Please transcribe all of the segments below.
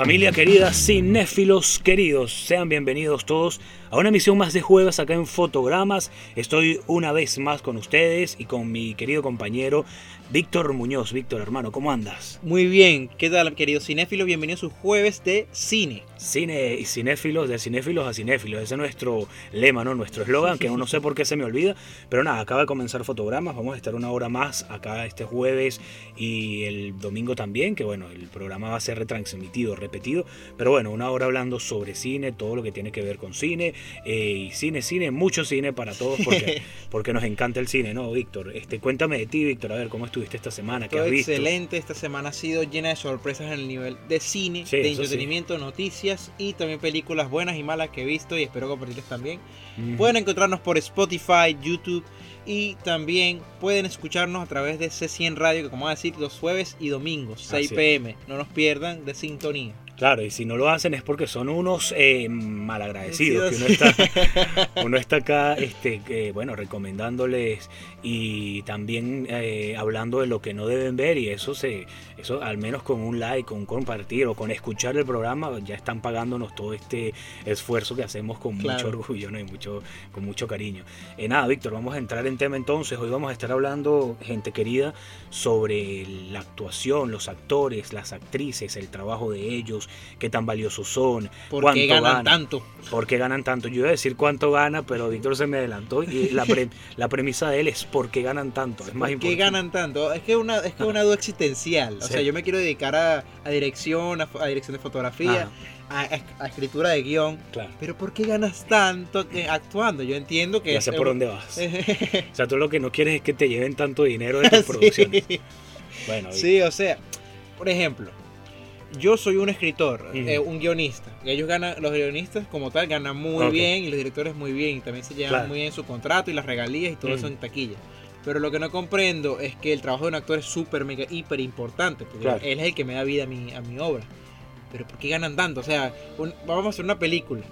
Familia querida, cinéfilos queridos, sean bienvenidos todos a una emisión más de jueves acá en Fotogramas. Estoy una vez más con ustedes y con mi querido compañero Víctor Muñoz. Víctor, hermano, ¿cómo andas? Muy bien, ¿qué tal, querido cinéfilo? Bienvenidos a su jueves de cine. Cine y cinéfilos, de cinéfilos a cinéfilos. Ese es nuestro lema, ¿no? Nuestro eslogan, que no sé por qué se me olvida. Pero nada, acaba de comenzar fotogramas. Vamos a estar una hora más acá este jueves y el domingo también. Que bueno, el programa va a ser retransmitido, repetido. Pero bueno, una hora hablando sobre cine, todo lo que tiene que ver con cine. Eh, y cine, cine, mucho cine para todos porque, porque nos encanta el cine, ¿no, Víctor? Este, cuéntame de ti, Víctor, a ver cómo estuviste esta semana, qué Todo has visto. excelente, esta semana ha sido llena de sorpresas en el nivel de cine, Sí, de entretenimiento, noticias y también películas buenas y malas que he visto y espero compartirles también. Pueden encontrarnos por Spotify, YouTube y también pueden escucharnos a través de C100 Radio, que como voy a decir, los jueves y domingos, 6 Así es. pm. No nos pierdan de sintonía. Claro, y si no lo hacen es porque son unos eh, malagradecidos. Que uno está, uno está acá, este, eh, bueno, recomendándoles y también eh, hablando de lo que no deben ver y eso se, eso al menos con un like, con compartir o con escuchar el programa ya están pagándonos todo este esfuerzo que hacemos con mucho orgullo, ¿no? y mucho, con mucho cariño. Eh, nada, Víctor, vamos a entrar en tema entonces. Hoy vamos a estar hablando, gente querida, sobre la actuación, los actores, las actrices, el trabajo de ellos, qué tan valiosos son, ¿Por cuánto qué ganan tanto? por qué ganan tanto. Yo iba a decir cuánto gana, pero Víctor se me adelantó y la, pre- la premisa de él es por qué ganan tanto. Es más ¿Por qué importante. ganan tanto? Es que es una, es que una duda existencial. O Sí. sea, yo me quiero dedicar a, a dirección, a, dirección de fotografía, a, escritura de guion. claro. Pero ¿por qué ganas tanto eh, actuando? Yo entiendo que... Ya sé por dónde vas. O sea, tú lo que no quieres es que te lleven tanto dinero de tus producciones. Bueno. Sí, o sea, por ejemplo, yo soy un escritor, eh, un guionista. Y ellos ganan, los guionistas como tal ganan muy Ok. bien y los directores muy bien. Y también se llevan Claro. muy bien su contrato y las regalías y todo eso en taquilla. Pero lo que no comprendo es que el trabajo de un actor es súper, mega, hiper importante. Porque Claro. él es el que me da vida a mi, a mi obra. Pero ¿por qué ganan tanto? O sea, un- vamos a hacer una película.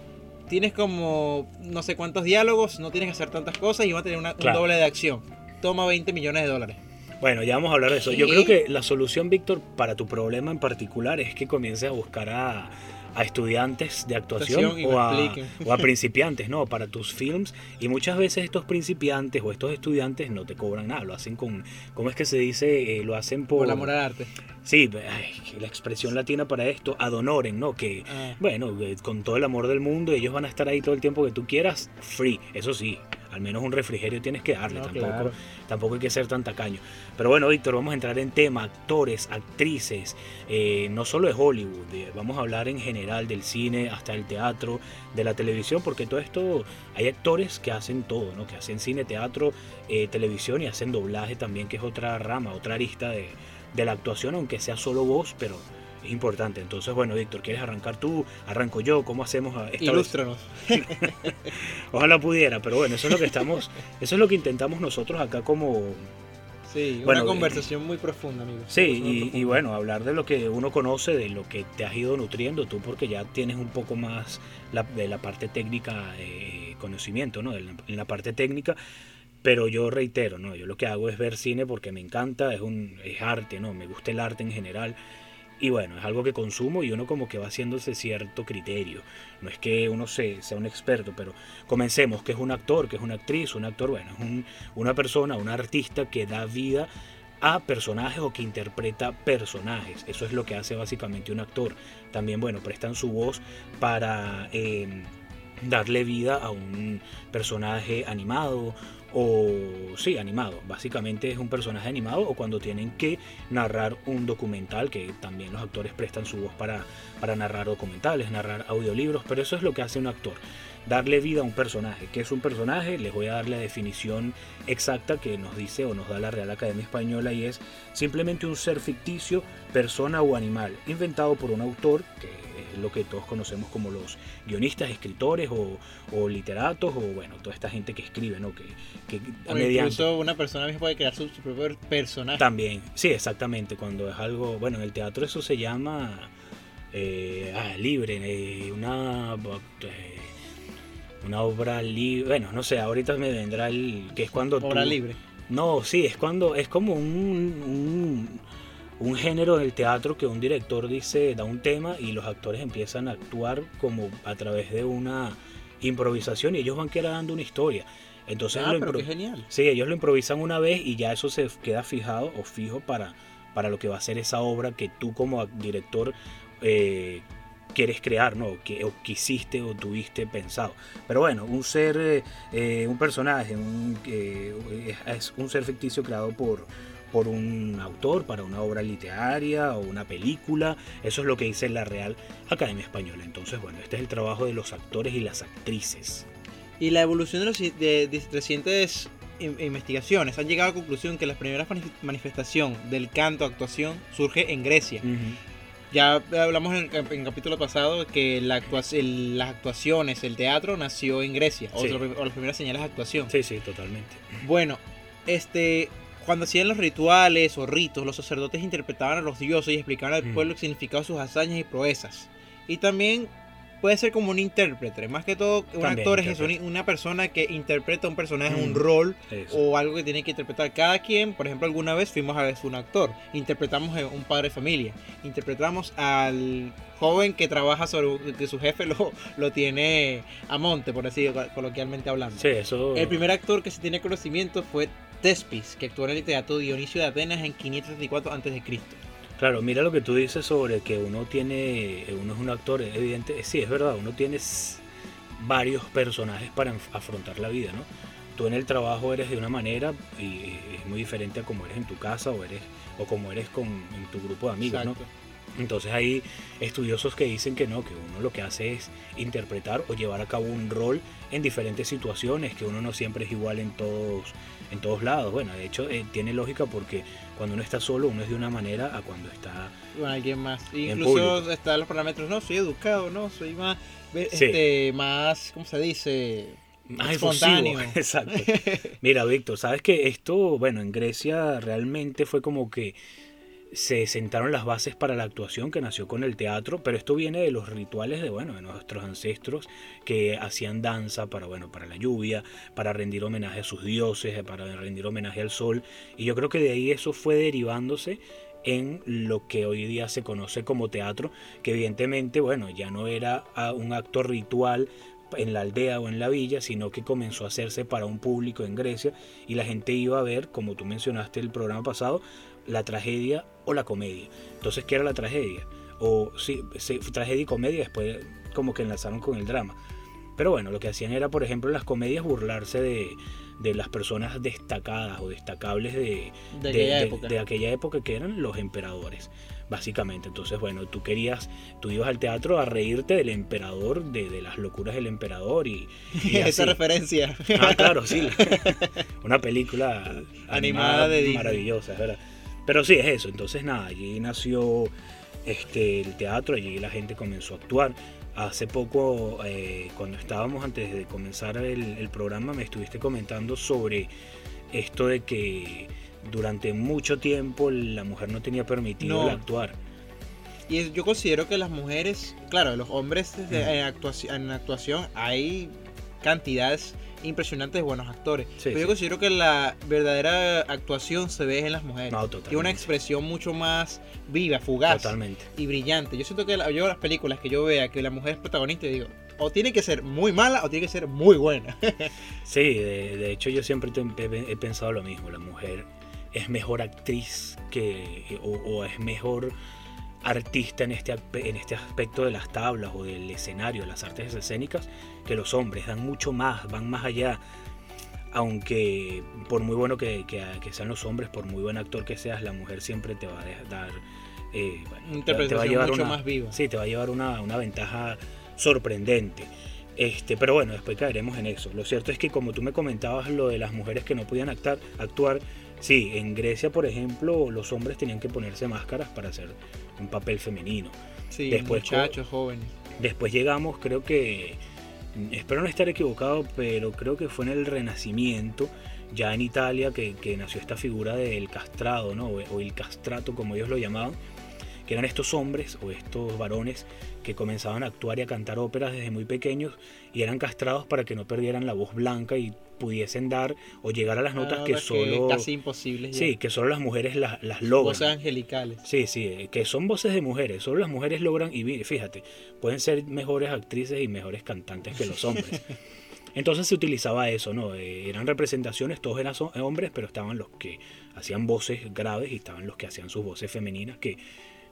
Tienes como no sé cuántos diálogos, no tienes que hacer tantas cosas y vas a tener una- Claro. un doble de acción. Toma 20 millones de dólares. Bueno, ya vamos a hablar de eso. Yo ¿Qué? creo que la solución, Víctor, para tu problema en particular es que comiences a buscar a, a estudiantes de actuación o a, o a principiantes, ¿no? Para tus films. Y muchas veces estos principiantes o estos estudiantes no te cobran nada. Lo hacen con, ¿cómo es que se dice? Eh, lo hacen por... Por el amor al arte. Sí, ay, la expresión latina para esto, ad honorem, ¿no? Que, Ah. bueno, eh, con todo el amor del mundo, ellos van a estar ahí todo el tiempo que tú quieras, free. Eso sí, al menos un refrigerio tienes que darle, No, tampoco, claro. tampoco hay que ser tan tacaño. Pero bueno, Víctor, vamos a entrar en tema, actores, actrices, eh, no solo de Hollywood, eh, vamos a hablar en general del cine, hasta el teatro, de la televisión, porque todo esto, hay actores que hacen todo, ¿no? Que hacen cine, teatro, eh, televisión y hacen doblaje también, que es otra rama, otra arista de, de la actuación, aunque sea solo voz, pero es importante. Entonces, bueno, Víctor, ¿quieres arrancar tú? Arranco yo, ¿cómo hacemos esta vez? Ilústranos. Ojalá pudiera, pero bueno, eso es lo que estamos, eso es lo que intentamos nosotros acá como, Sí, Bueno, una conversación muy profunda, amigo. sí, y, bueno, hablar de lo que uno conoce, de lo que te has ido nutriendo tú, porque ya tienes un poco más la- de la parte técnica, eh, conocimiento, ¿no? En la, en la parte técnica, pero yo reitero, ¿no? Yo lo que hago es ver cine porque me encanta, es un es arte, ¿no? Me gusta el arte en general. Y bueno, es algo que consumo y uno como que va haciéndose cierto criterio. No es que uno se, sea un experto, pero comencemos, que es un actor, que es una actriz, un actor, bueno, es un- una persona, un artista que da vida a personajes o que interpreta personajes. Eso es lo que hace básicamente un actor. También, bueno, prestan su voz para eh, darle vida a un personaje animado o sí, animado. Básicamente es un personaje animado o cuando tienen que narrar un documental, que también los actores prestan su voz para, para narrar documentales, narrar audiolibros, pero eso es lo que hace un actor. Darle vida a un personaje. ¿Qué es un personaje? Les voy a dar la definición exacta que nos dice o nos da la Real Academia Española y es simplemente un ser ficticio, persona o animal, inventado por un autor, que lo que todos conocemos como los guionistas, escritores o, literatos o bueno, toda esta gente que escribe, ¿no? Que, que o incluso una persona misma puede crear su, propio personaje. También, sí, exactamente, cuando es algo, bueno, en el teatro eso se llama eh, ah, libre, eh, una... Eh, una obra libre, bueno, no sé, ahorita me vendrá el que es cuando... Obra libre. No, sí, es cuando es como un, un, género del teatro que un director dice, da un tema y los actores empiezan a actuar como a través de una improvisación y ellos van creando una historia. Entonces ah, pero qué genial. Sí, ellos lo improvisan una vez y ya eso se queda fijado o fijo para, para lo que va a ser esa obra que tú como director eh, quieres crear, ¿no? Que, o quisiste o tuviste pensado. Pero bueno, un ser, eh, eh, un personaje, un, es un ser ficticio creado por, por un autor para una obra literaria o una película. Eso es lo que dice la Real Academia Española. Entonces, bueno, este es el trabajo de los actores y las actrices. Y la evolución de los de, recientes investigaciones han llegado a la conclusión que la primera manifestación del canto actuación surge en Grecia. Ya hablamos en el, capítulo pasado que la las actuaciones, el teatro nació en Grecia, o, las primeras señales de actuación. Sí, sí, totalmente. Bueno, este, cuando hacían los rituales o ritos, los sacerdotes interpretaban a los dioses y explicaban al pueblo el significado de sus hazañas y proezas. Y también puede ser como un intérprete. Más que todo, un actor es una persona que interpreta un personaje, un mm, rol o algo que tiene que interpretar. Cada quien, por ejemplo, alguna vez fuimos a ver un actor. Interpretamos a un padre de familia. Interpretamos al joven que trabaja sobre que su jefe lo, lo tiene a monte, por así coloquialmente hablando. El primer actor que se tiene conocimiento fue Tespis, que actuó en el teatro Dionisio de Atenas en 534 a.C. Claro, mira lo que tú dices sobre que uno tiene, uno es un actor, evidente, sí, es verdad, uno tiene varios personajes para afrontar la vida, ¿no? Tú en el trabajo eres de una manera y es muy diferente a como eres en tu casa o eres o como eres con en tu grupo de amigos, ¿no? Entonces hay estudiosos que dicen que no, que uno lo que hace es interpretar o llevar a cabo un rol en diferentes situaciones, que uno no siempre es igual en todos, en todos lados. Bueno, de hecho eh, tiene lógica porque cuando uno está solo, uno es de una manera a cuando está con alguien más. Incluso están los parámetros, no, soy educado, no, soy más, este, más, ¿cómo se dice? Más espontáneo. Exacto. Mira, Víctor, sabes que esto, bueno, en Grecia realmente fue como que se sentaron las bases para la actuación que nació con el teatro, pero esto viene de los rituales de, bueno, de nuestros ancestros que hacían danza para, bueno, para la lluvia, para rendir homenaje a sus dioses, para rendir homenaje al sol, y yo creo que de ahí eso fue derivándose en lo que hoy día se conoce como teatro, que evidentemente, bueno, ya no era un acto ritual en la aldea o en la villa, sino que comenzó a hacerse para un público en Grecia. Y la gente iba a ver, como tú mencionaste el programa pasado, la tragedia o la comedia. Entonces, ¿qué era la tragedia? O sí, tragedia y comedia, después como que enlazaron con el drama. Pero bueno, lo que hacían era, por ejemplo, en las comedias burlarse de, de las personas destacadas o destacables de, de, aquella época. de, aquella época que eran los emperadores, básicamente. Entonces, bueno, tú querías, tú ibas al teatro a reírte del emperador, de, las locuras del emperador y... Esa referencia. Ah, claro, sí. Una película animada, de maravillosa, ¿verdad? Pero sí, es eso. Entonces, nada, allí nació este, el teatro, allí la gente comenzó a actuar. Hace poco, eh, cuando estábamos antes de comenzar el, programa, me estuviste comentando sobre esto de que durante mucho tiempo la mujer no tenía permitido actuar. Y yo considero que las mujeres, claro, los hombres en, actuación, en actuación hay cantidades impresionantes buenos actores. pero yo considero que la verdadera actuación se ve en las mujeres. No, Tiene una expresión mucho más viva, fugaz totalmente. y brillante. Yo siento que yo las películas que yo vea que la mujer es protagonista, digo, o tiene que ser muy mala o tiene que ser muy buena. sí, de, hecho yo siempre he, pensado lo mismo. La mujer es mejor actriz que o es mejor artista en este, en este aspecto de las tablas o del escenario, de las artes escénicas, que los hombres dan mucho más, van más allá. Aunque por muy bueno que, sean los hombres, por muy buen actor que seas, la mujer siempre te va a dar... Eh, te va a llevar mucho más viva. Sí, te va a llevar una, ventaja sorprendente. Este, pero bueno, después caeremos en eso. Lo cierto es que como tú me comentabas lo de las mujeres que no podían actuar, actuar Sí, en Grecia, por ejemplo, los hombres tenían que ponerse máscaras para hacer un papel femenino. Sí, Después muchachos jóvenes. Después llegamos, creo que, espero no estar equivocado, pero creo que fue en el Renacimiento, ya en Italia, que, que nació esta figura del castrado, ¿no? O, o el castrato, como ellos lo llamaban, que eran estos hombres o estos varones que comenzaban a actuar y a cantar óperas desde muy pequeños y eran castrados para que no perdieran la voz blanca y pudiesen dar o llegar a las notas Ah, que solo... casi imposibles. ya. Sí, que solo las mujeres las, las logran. Voces angelicales. Sí, sí, eh, que son voces de mujeres, solo las mujeres logran, y fíjate, pueden ser mejores actrices y mejores cantantes que los hombres. Entonces se utilizaba eso, ¿no? Eh, eran representaciones, todos eran so- hombres, pero estaban los que hacían voces graves y estaban los que hacían sus voces femeninas, que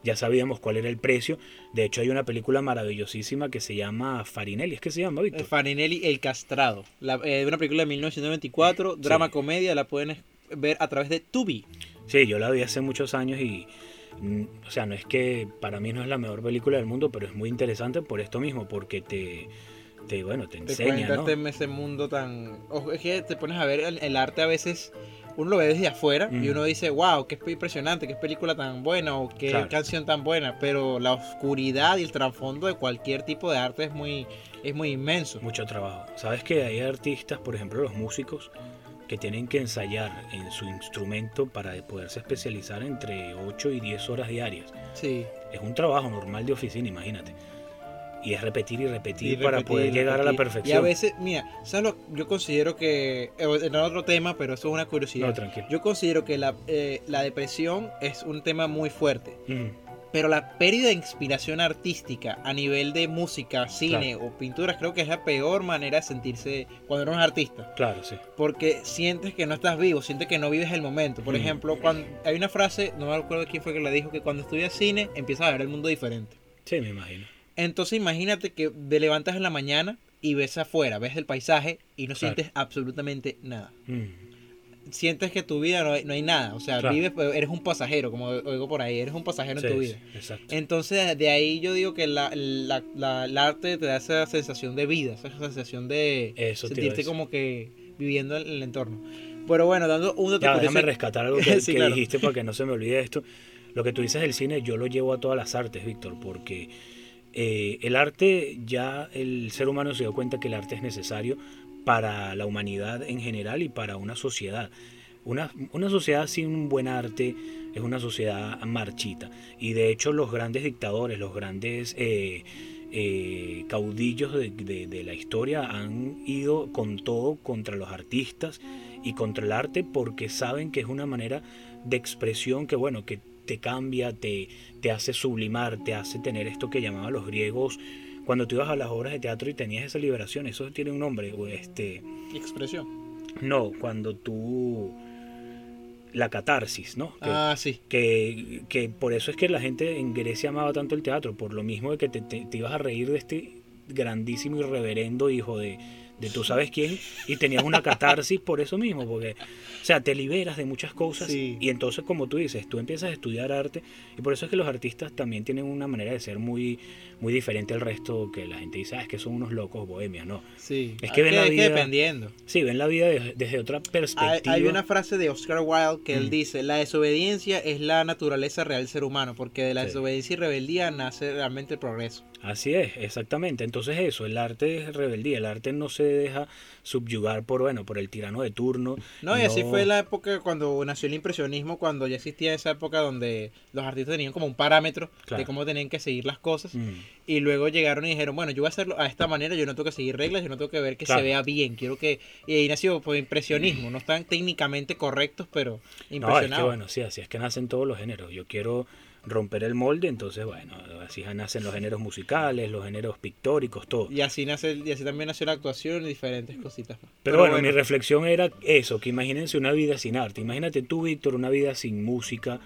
ya sabíamos cuál era el precio. De hecho, hay una película maravillosísima que se llama Farinelli, ¿es que se llama, Eh, Víctor? Farinelli El Castrado. La, eh, una película de 1994, drama comedia, la pueden ver a través de Tubi. Sí, yo la vi hace muchos años y, mm, o sea, no es que para mí no es la mejor película del mundo, pero es muy interesante por esto mismo, porque te, te bueno, te Te enseña, cuenta ¿no? este- ese mundo tan... Es que te pones a ver el, el arte a veces, uno lo ve desde afuera y Mm. uno dice, wow, qué impresionante, qué película tan buena o qué Claro. canción tan buena, pero la oscuridad y el trasfondo de cualquier tipo de arte es muy, es muy inmenso. Mucho trabajo. Sabes que hay artistas, por ejemplo, los músicos, que tienen que ensayar en su instrumento para poderse especializar entre 8 y 10 horas diarias. Sí. Es un trabajo normal de oficina, imagínate. Y es repetir y repetir Y para poder llegar a la perfección. Y a veces, mira, ¿sabes lo? Yo considero que, eh, en otro tema, pero eso es una curiosidad. No, tranquilo. Yo considero que la, eh, la depresión es un tema muy fuerte, Mm, pero la pérdida de inspiración artística a nivel de música, cine o pinturas creo que es la peor manera de sentirse cuando eres un artista, claro, sí. porque sientes que no estás vivo, sientes que no vives el momento. Por Mm. ejemplo, cuando hay una frase, no me acuerdo quién fue que la dijo, que cuando estudias cine empiezas a ver el mundo diferente. Sí, me imagino. Entonces imagínate que te levantas en la mañana y ves afuera, ves el paisaje y no Claro. sientes absolutamente nada. Mm, Sientes que tu vida no hay, no hay nada, o sea, Claro. vives, pero eres un pasajero, como oigo por ahí, eres un pasajero sí, en tu vida. sí, exacto. Entonces de ahí yo digo que la, la- la- el arte te da esa sensación de vida, esa sensación de Eso sentirte como que viviendo en el entorno. Pero bueno, dando un dato Ya, curioso- déjame rescatar algo que, Sí, que claro. dijiste para que no se me olvide esto. Lo que tú dices del cine, yo lo llevo a todas las artes, Víctor, porque eh, el arte, ya el ser humano se dio cuenta que el arte es necesario para la humanidad en general y para una sociedad. Una, una sociedad sin un buen arte es una sociedad marchita. Y de hecho los grandes dictadores, los grandes eh, eh, caudillos de, de- de la historia han ido con todo contra los artistas y contra el arte porque saben que es una manera de expresión que bueno, que te cambia, te, te hace sublimar, te hace tener esto que llamaban los griegos cuando tú ibas a las obras de teatro y tenías esa liberación, eso tiene un nombre, este, expresión. no, cuando tú la catarsis, ¿no? Que, Ah, sí. que, que por eso es que la gente en Grecia amaba tanto el teatro, por lo mismo de que te, te- te ibas a reír de este grandísimo y reverendo hijo de, de tú sabes quién, y tenías una catarsis por eso mismo, porque, o sea, te liberas de muchas cosas, Sí. y entonces, como tú dices, tú empiezas a estudiar arte, y por eso es que los artistas también tienen una manera de ser muy, muy diferente al resto, que la gente dice, ah, es que son unos locos bohemios, no. Sí. Es que ven la es vida- dependiendo. Sí, ven la vida de- desde otra Hay, perspectiva. hay una frase de Oscar Wilde que él Mm. dice, la desobediencia es la naturaleza real del ser humano, porque de la Sí. desobediencia y rebeldía nace realmente el progreso. Así es, exactamente. Entonces eso, el arte es rebeldía, el arte no se deja subyugar por bueno, por el tirano de turno. No, y así fue la época cuando nació el impresionismo, cuando ya existía esa época donde los artistas tenían como un parámetro Claro. de cómo tenían que seguir las cosas, Mm, y luego llegaron y dijeron, bueno, yo voy a hacerlo a esta manera, yo no tengo que seguir reglas, yo no tengo que ver que Claro. se vea bien, quiero que... Y ahí nació pues, impresionismo, no están técnicamente correctos, pero No, es que impresionados. bueno, sí, así es que nacen todos los géneros. Yo quiero romper el molde, entonces bueno, así nacen los géneros musicales, los géneros pictóricos, todo. Y así nace, y así también nació la actuación y diferentes cositas más. Pero, bueno, mi reflexión era eso, que imagínense una vida sin arte. Imagínate tú, Víctor, una vida sin música,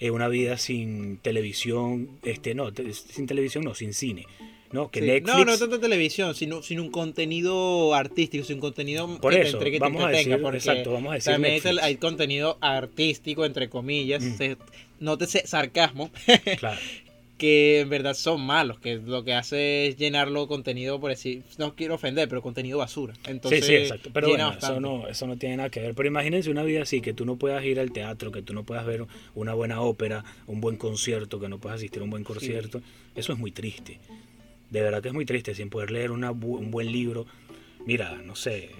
eh, una vida sin televisión, este, no, te- sin televisión no, sin cine. ¿No? Que Sí. Netflix, No, no tanto televisión, sino, sino un contenido artístico, sin contenido Por que eso, te entregue, que te vamos a entretenga, decir- porque exacto, vamos a decir también hay, Netflix. tel- hay contenido artístico, entre comillas, Mm. se- no te sé, sarcasmo, claro, que en verdad son malos, que lo que hace es llenarlo contenido, por decir, no quiero ofender, pero contenido basura. Entonces, sí, sí, exacto. Pero bueno, eso no, eso no tiene nada que ver. Pero imagínense una vida así, que tú no puedas ir al teatro, que tú no puedas ver una buena ópera, un buen concierto, que no puedas asistir a un buen concierto. Eso es muy triste. De verdad que es muy triste, sin poder leer una bu- un buen libro. Mira, no sé.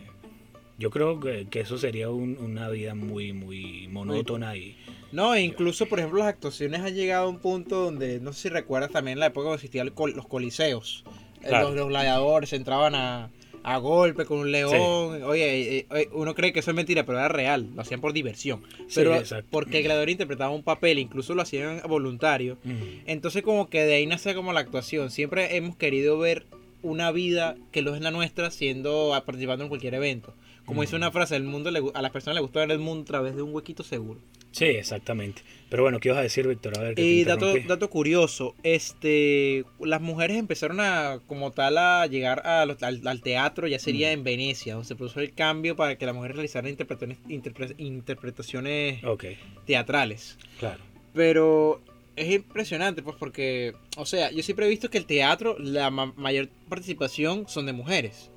Yo creo que, que eso sería un- una vida muy, muy monótona y... No, e incluso, por ejemplo, las actuaciones han llegado a un punto donde, no sé si recuerdas también la época cuando existían los coliseos. Eh, Claro. Los, los gladiadores entraban a, a golpe con un león. Oye, eh, eh, uno cree que eso es mentira, pero era real. Lo hacían por diversión. Pero porque el gladiador interpretaba un papel, incluso lo hacían voluntario. Mm. Entonces como que de ahí nace como la actuación. Siempre hemos querido ver una vida que no es la nuestra siendo ah, participando en cualquier evento. Como dice Mm. una frase, el mundo le a las personas les gusta ver el mundo a través de un huequito seguro. Sí, exactamente. Pero bueno, ¿qué ibas a decir, Víctor? A ver, que te Y dato, interrumpí. dato curioso, este, las mujeres empezaron a, como tal, a llegar a los- al, al teatro, ya sería Mm. en Venecia, donde se produjo el cambio para que las mujeres realizaran interpretaciones, interpre- interpretaciones Ok, teatrales. claro. Pero es impresionante, pues, porque, o sea, yo siempre he visto que el teatro, la ma- mayor participación son de mujeres.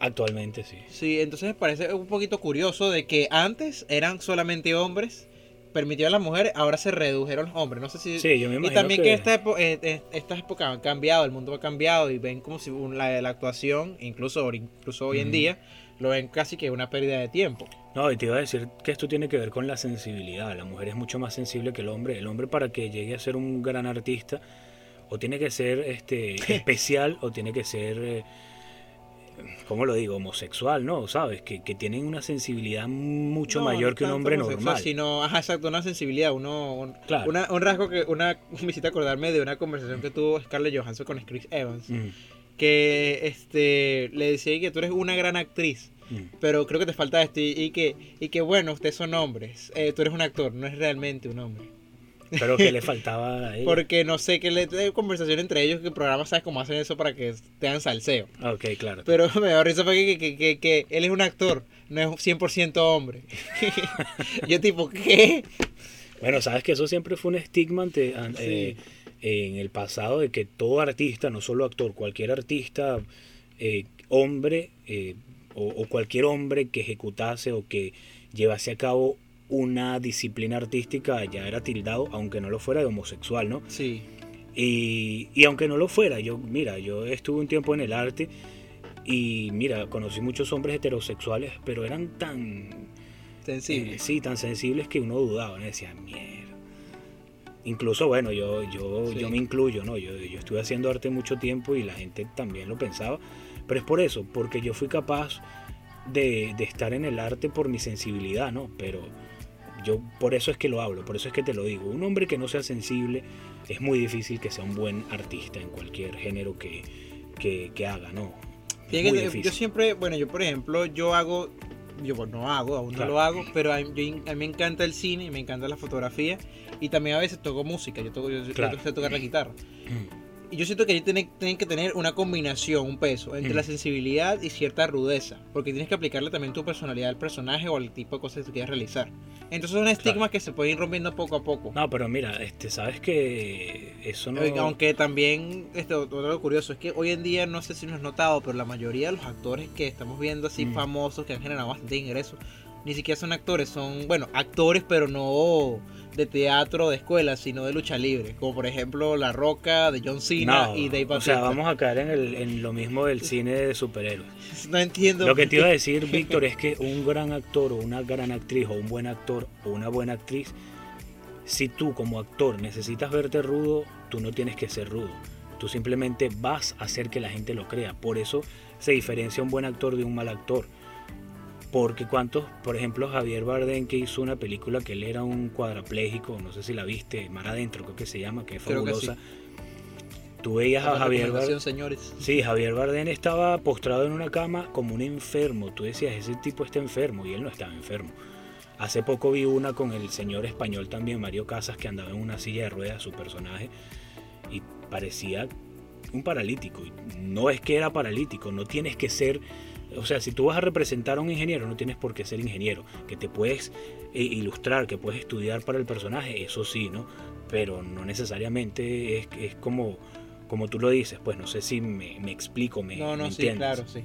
Actualmente sí. Sí, entonces me parece un poquito curioso de que antes eran solamente hombres, permitían a las mujeres, ahora se redujeron los hombres. No sé si... Sí, yo me y imagino también que, que... esta epo- eh, eh, estas épocas han cambiado, el mundo ha cambiado y ven como si la, la actuación, incluso, incluso hoy en día, lo ven casi que una pérdida de tiempo. No, y te iba a decir que esto tiene que ver con la sensibilidad. La mujer es mucho más sensible que el hombre. El hombre para que llegue a ser un gran artista o tiene que ser este especial o tiene que ser, eh, ¿cómo lo digo? Homosexual, ¿no? ¿Sabes? Que, que tienen una sensibilidad mucho No, mayor no que un hombre normal. Sino, ajá, exacto, una sensibilidad, uno, un, Claro. una- un rasgo que, una, me hiciste acordarme de una conversación que tuvo Scarlett Johansson con Chris Evans, Mm, que este, le decía que tú eres una gran actriz, mm. pero creo que te falta esto, y, y que, y que bueno, ustedes son hombres, eh, tú eres un actor, no es realmente un hombre. Pero que le faltaba a ella. Porque no sé qué le hay conversación entre ellos, que programas sabes cómo hacen eso para que te dan salseo. Ok, claro. Pero me da risa porque que, que, que, que él es un actor, no es 100% hombre. Yo tipo, ¿qué? Bueno, sabes que eso siempre fue un estigma ante- an- Sí. eh, en el pasado de que todo artista, no solo actor, cualquier artista, eh, hombre eh, o, o cualquier hombre que ejecutase o que llevase a cabo una disciplina artística ya era tildado, aunque no lo fuera, de homosexual, ¿no? Sí. Y, y aunque no lo fuera, yo, mira, yo estuve un tiempo en el arte y mira, conocí muchos hombres heterosexuales, pero eran tan Sensible. eh, sí, tan sensibles que uno dudaba, ¿no? decía, mierda. Incluso, bueno, yo, yo, Sí. yo me incluyo, ¿no? Yo, yo estuve haciendo arte mucho tiempo y la gente también lo pensaba. Pero es por eso, porque yo fui capaz de, de estar en el arte por mi sensibilidad, ¿no? Pero yo por eso es que lo hablo, por eso es que te lo digo. Un hombre que no sea sensible es muy difícil que sea un buen artista en cualquier género que, que, que haga, ¿no? Que yo siempre, bueno, yo por ejemplo, yo hago, yo pues no hago, aún Claro. no lo hago, pero a, yo- a mí me encanta el cine, me encanta la fotografía y también a veces toco música, yo, toco, yo, yo Claro. tocar la guitarra. Mm, yo siento que tienen, tienen que tener una combinación, un peso, entre Mm. la sensibilidad y cierta rudeza. Porque tienes que aplicarle también tu personalidad al personaje o al tipo de cosas que tú quieras realizar. Entonces son estigmas que se pueden ir rompiendo poco a poco. No, pero mira, este, sabes que eso no... Eh, Aunque también, esto, otro curioso, es que hoy en día, no sé si lo has notado, pero la mayoría de los actores que estamos viendo así Mm. famosos, que han generado bastante ingresos, ni siquiera son actores, son, bueno, actores, pero no de teatro, de escuela, sino de lucha libre. Como por ejemplo La Roca, de John Cena No, y Dave o sea, vamos a caer en, el- en lo mismo del cine de superhéroes. No entiendo. Lo que te iba a decir, Víctor, es que un gran actor o una gran actriz o un buen actor o una buena actriz, si tú como actor necesitas verte rudo, tú no tienes que ser rudo. Tú simplemente vas a hacer que la gente lo crea. Por eso se diferencia un buen actor de un mal actor. Porque cuántos, por ejemplo, Javier Bardem que hizo una película que él era un cuadrapléjico, no sé si la viste, Mar Adentro creo que se llama, que es Creo que fabulosa. Tú veías a Javier Bardem. señores. Sí, Javier Bardem estaba postrado en una cama como un enfermo. Tú decías, ese tipo está enfermo y él no estaba enfermo. Hace poco vi una con el señor español también, Mario Casas, que andaba en una silla de ruedas, su personaje, y parecía un paralítico. No es que era paralítico, no tienes que ser... O sea, si tú vas a representar a un ingeniero, no tienes por qué ser ingeniero. Que te puedes eh, ilustrar, que puedes estudiar para el personaje, eso sí, ¿no? pero no necesariamente es, es como, como tú lo dices, pues no sé si me, me explico, me, No, no, me sí, claro, sí.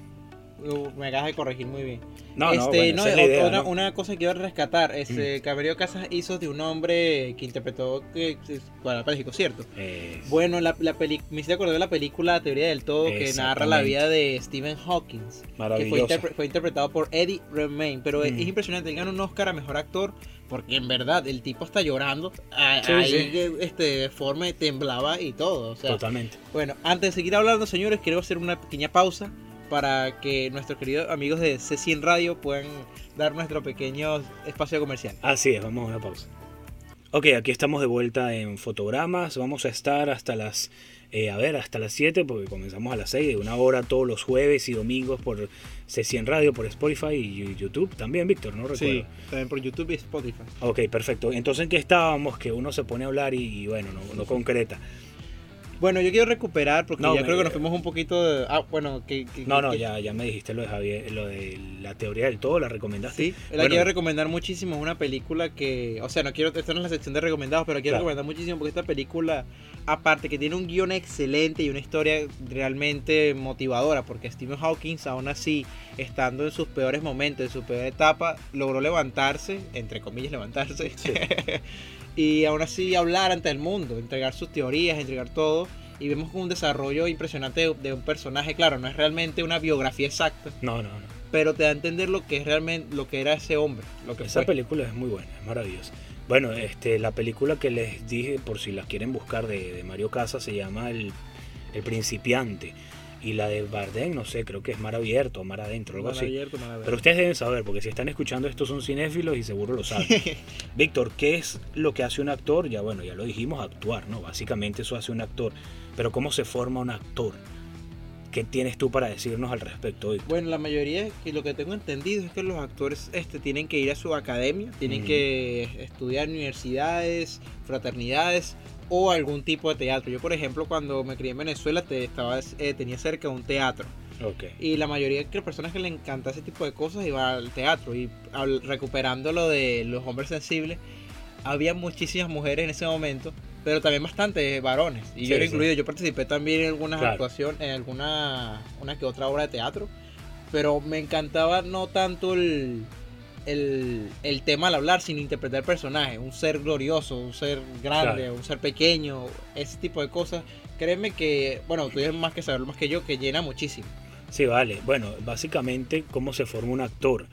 Uh, me acabas de corregir muy bien. No, no, este, bueno, no, es idea, otra- ¿no? una cosa que quiero rescatar, este, Camerio Casas hizo de un hombre que interpretó que, para México, ¿cierto? Eh, Bueno, la, la peli- me hiciste acordar de la película La teoría del todo que narra la vida de Stephen Hawking, que fue, interpre- fue interpretado por Eddie Redmayne, pero es- Mm. es impresionante, él ganó un Oscar a Mejor Actor porque en verdad el tipo está llorando, a- Sí, ahí sí. que, este, deforme, temblaba y todo, o sea, Totalmente. bueno, antes de seguir hablando, señores, quiero hacer una pequeña pausa para que nuestros queridos amigos de C100 Radio puedan dar nuestro pequeño espacio comercial. Así es, vamos a una pausa. Ok, aquí estamos de vuelta en fotogramas. Vamos a estar hasta las, eh, a ver, hasta las 7, porque comenzamos a las 6, de una hora todos los jueves y domingos por C100 Radio, por Spotify y YouTube también, Víctor, no recuerdo. Sí, también por YouTube y Spotify. Ok, perfecto. Entonces, ¿en qué estábamos? Que uno se pone a hablar y, y, bueno, no, no concreta. Bueno, yo quiero recuperar porque No, ya me- creo que nos fuimos un poquito de... Ah, bueno, que... que- No, no, que- ya, ya me dijiste lo de Javier, lo de la teoría del todo, la recomendaste. Sí, la Bueno. quiero recomendar muchísimo. Es una película que, o sea, no quiero, esta no es la sección de recomendados, pero quiero Claro. recomendar muchísimo porque esta película, aparte que tiene un guion excelente y una historia realmente motivadora, porque Stephen Hawking, aún así, estando en sus peores momentos, en su peor etapa, logró levantarse, entre comillas, levantarse, Sí. y aún así hablar ante el mundo, entregar sus teorías, entregar todo. Y vemos un desarrollo impresionante de, de un personaje. Claro, no es realmente una biografía exacta, No, no, no. pero te da a entender lo que es realmente lo que era ese hombre, lo que Esa fue. película es muy buena, es maravillosa. Bueno, este, la película que les dije, por si la quieren buscar, de, de Mario Casas, se llama El, El Principiante. Y la de Bardem, no sé, creo que es Mar Abierto, Mar Adentro, algo Mal así. abierto, abierto. Pero ustedes deben saber, porque si están escuchando esto son cinéfilos y seguro lo saben. Víctor, ¿qué es lo que hace un actor? Ya bueno, ya lo dijimos, actuar, ¿no? Básicamente eso hace un actor. Pero ¿cómo se forma un actor? ¿Qué tienes tú para decirnos al respecto, Víctor? Bueno, la mayoría, que lo que tengo entendido es que los actores este, tienen que ir a su academia, tienen que estudiar universidades, fraternidades o algún tipo de teatro. Yo, por ejemplo, cuando me crié en Venezuela, te, estaba, eh, tenía cerca un teatro. Ok. Y la mayoría de las personas que le encanta ese tipo de cosas iban al teatro. Y al- recuperando lo de los hombres sensibles, había muchísimas mujeres en ese momento, pero también bastantes varones. Y Sí, yo era sí. incluido, yo participé también en algunas Claro. actuaciones, en alguna una que otra obra de teatro. Pero me encantaba no tanto el, el, el tema al hablar, sino interpretar personajes. Un ser glorioso, un ser grande, Claro. un ser pequeño, ese tipo de cosas. Créeme que, bueno, tú tienes más que saberlo más que yo, que llena muchísimo. Sí, vale. Bueno, básicamente, ¿cómo se forma un actor?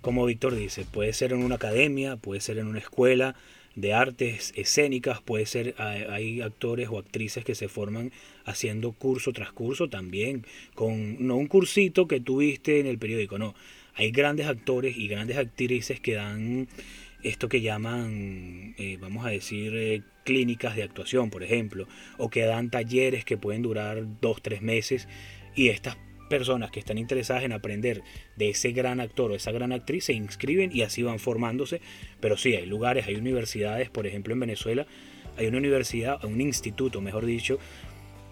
Como Víctor dice, puede ser en una academia, puede ser en una escuela de artes escénicas, puede ser, hay, hay actores o actrices que se forman haciendo curso tras curso también, con no un cursito que tuviste en el periódico, no. Hay grandes actores y grandes actrices que dan esto que llaman, eh, vamos a decir, eh, clínicas de actuación, por ejemplo, o que dan talleres que pueden durar dos, tres meses y estas personas que están interesadas en aprender de ese gran actor o esa gran actriz se inscriben y así van formándose. Pero sí, hay lugares, hay universidades, por ejemplo en Venezuela, hay una universidad, un instituto, mejor dicho,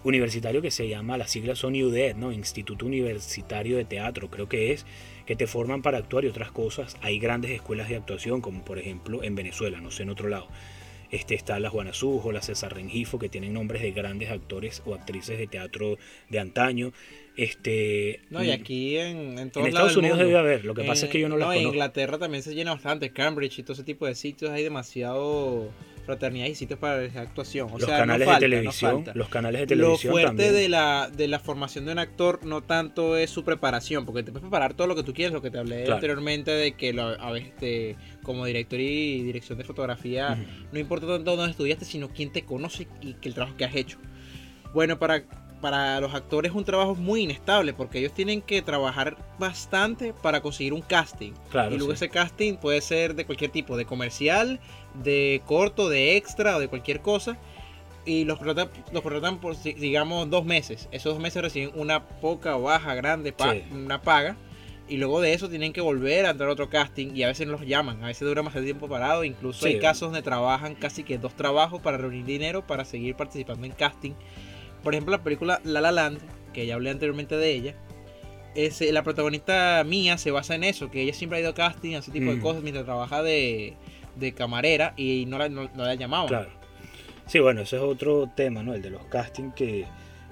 universitario que se llama, las siglas son UDED, ¿no? Instituto Universitario de Teatro, creo que es, que te forman para actuar y otras cosas. Hay grandes escuelas de actuación, como por ejemplo en Venezuela, no sé en otro lado. Este está la Juana Sujo, la César Rengifo, que tienen nombres de grandes actores o actrices de teatro de antaño. Este, No, y aquí en, en todos en Estados Unidos mundo. debe haber, lo que pasa es que yo no Eh, las en conozco. Inglaterra también se llena bastante, Cambridge y todo ese tipo de sitios, hay demasiado fraternidad y sitios para esa actuación. O los sea, canales no falta, de no televisión, falta. los canales de Lo televisión fuerte también. de la, de la formación de un actor no tanto es su preparación, porque te puedes preparar todo lo que tú quieras, lo que te hablé Claro. anteriormente de que lo- a veces te- como director y dirección de fotografía no importa tanto dónde estudiaste, sino quién te conoce y que el trabajo que has hecho. Bueno, para, para los actores es un trabajo muy inestable porque ellos tienen que trabajar bastante para conseguir un casting. Claro, y luego sí. ese casting puede ser de cualquier tipo, de comercial, de corto, de extra o de cualquier cosa. Y los contratan, los contratan por, digamos, dos meses. Esos dos meses reciben una poca, baja, grande, pa- Sí. una paga. Y luego de eso tienen que volver a entrar a otro casting y a veces los llaman, a veces dura más de tiempo parado, incluso Sí. hay casos donde trabajan casi que dos trabajos para reunir dinero para seguir participando en casting. Por ejemplo, la película La La Land, que ya hablé anteriormente de ella, es, eh, la protagonista mía se basa en eso, que ella siempre ha ido a casting, a ese tipo de Mm. cosas mientras trabaja de, de camarera y no la, no, no la llamaban. Claro. Sí, bueno, ese es otro tema, ¿no? El de los castings que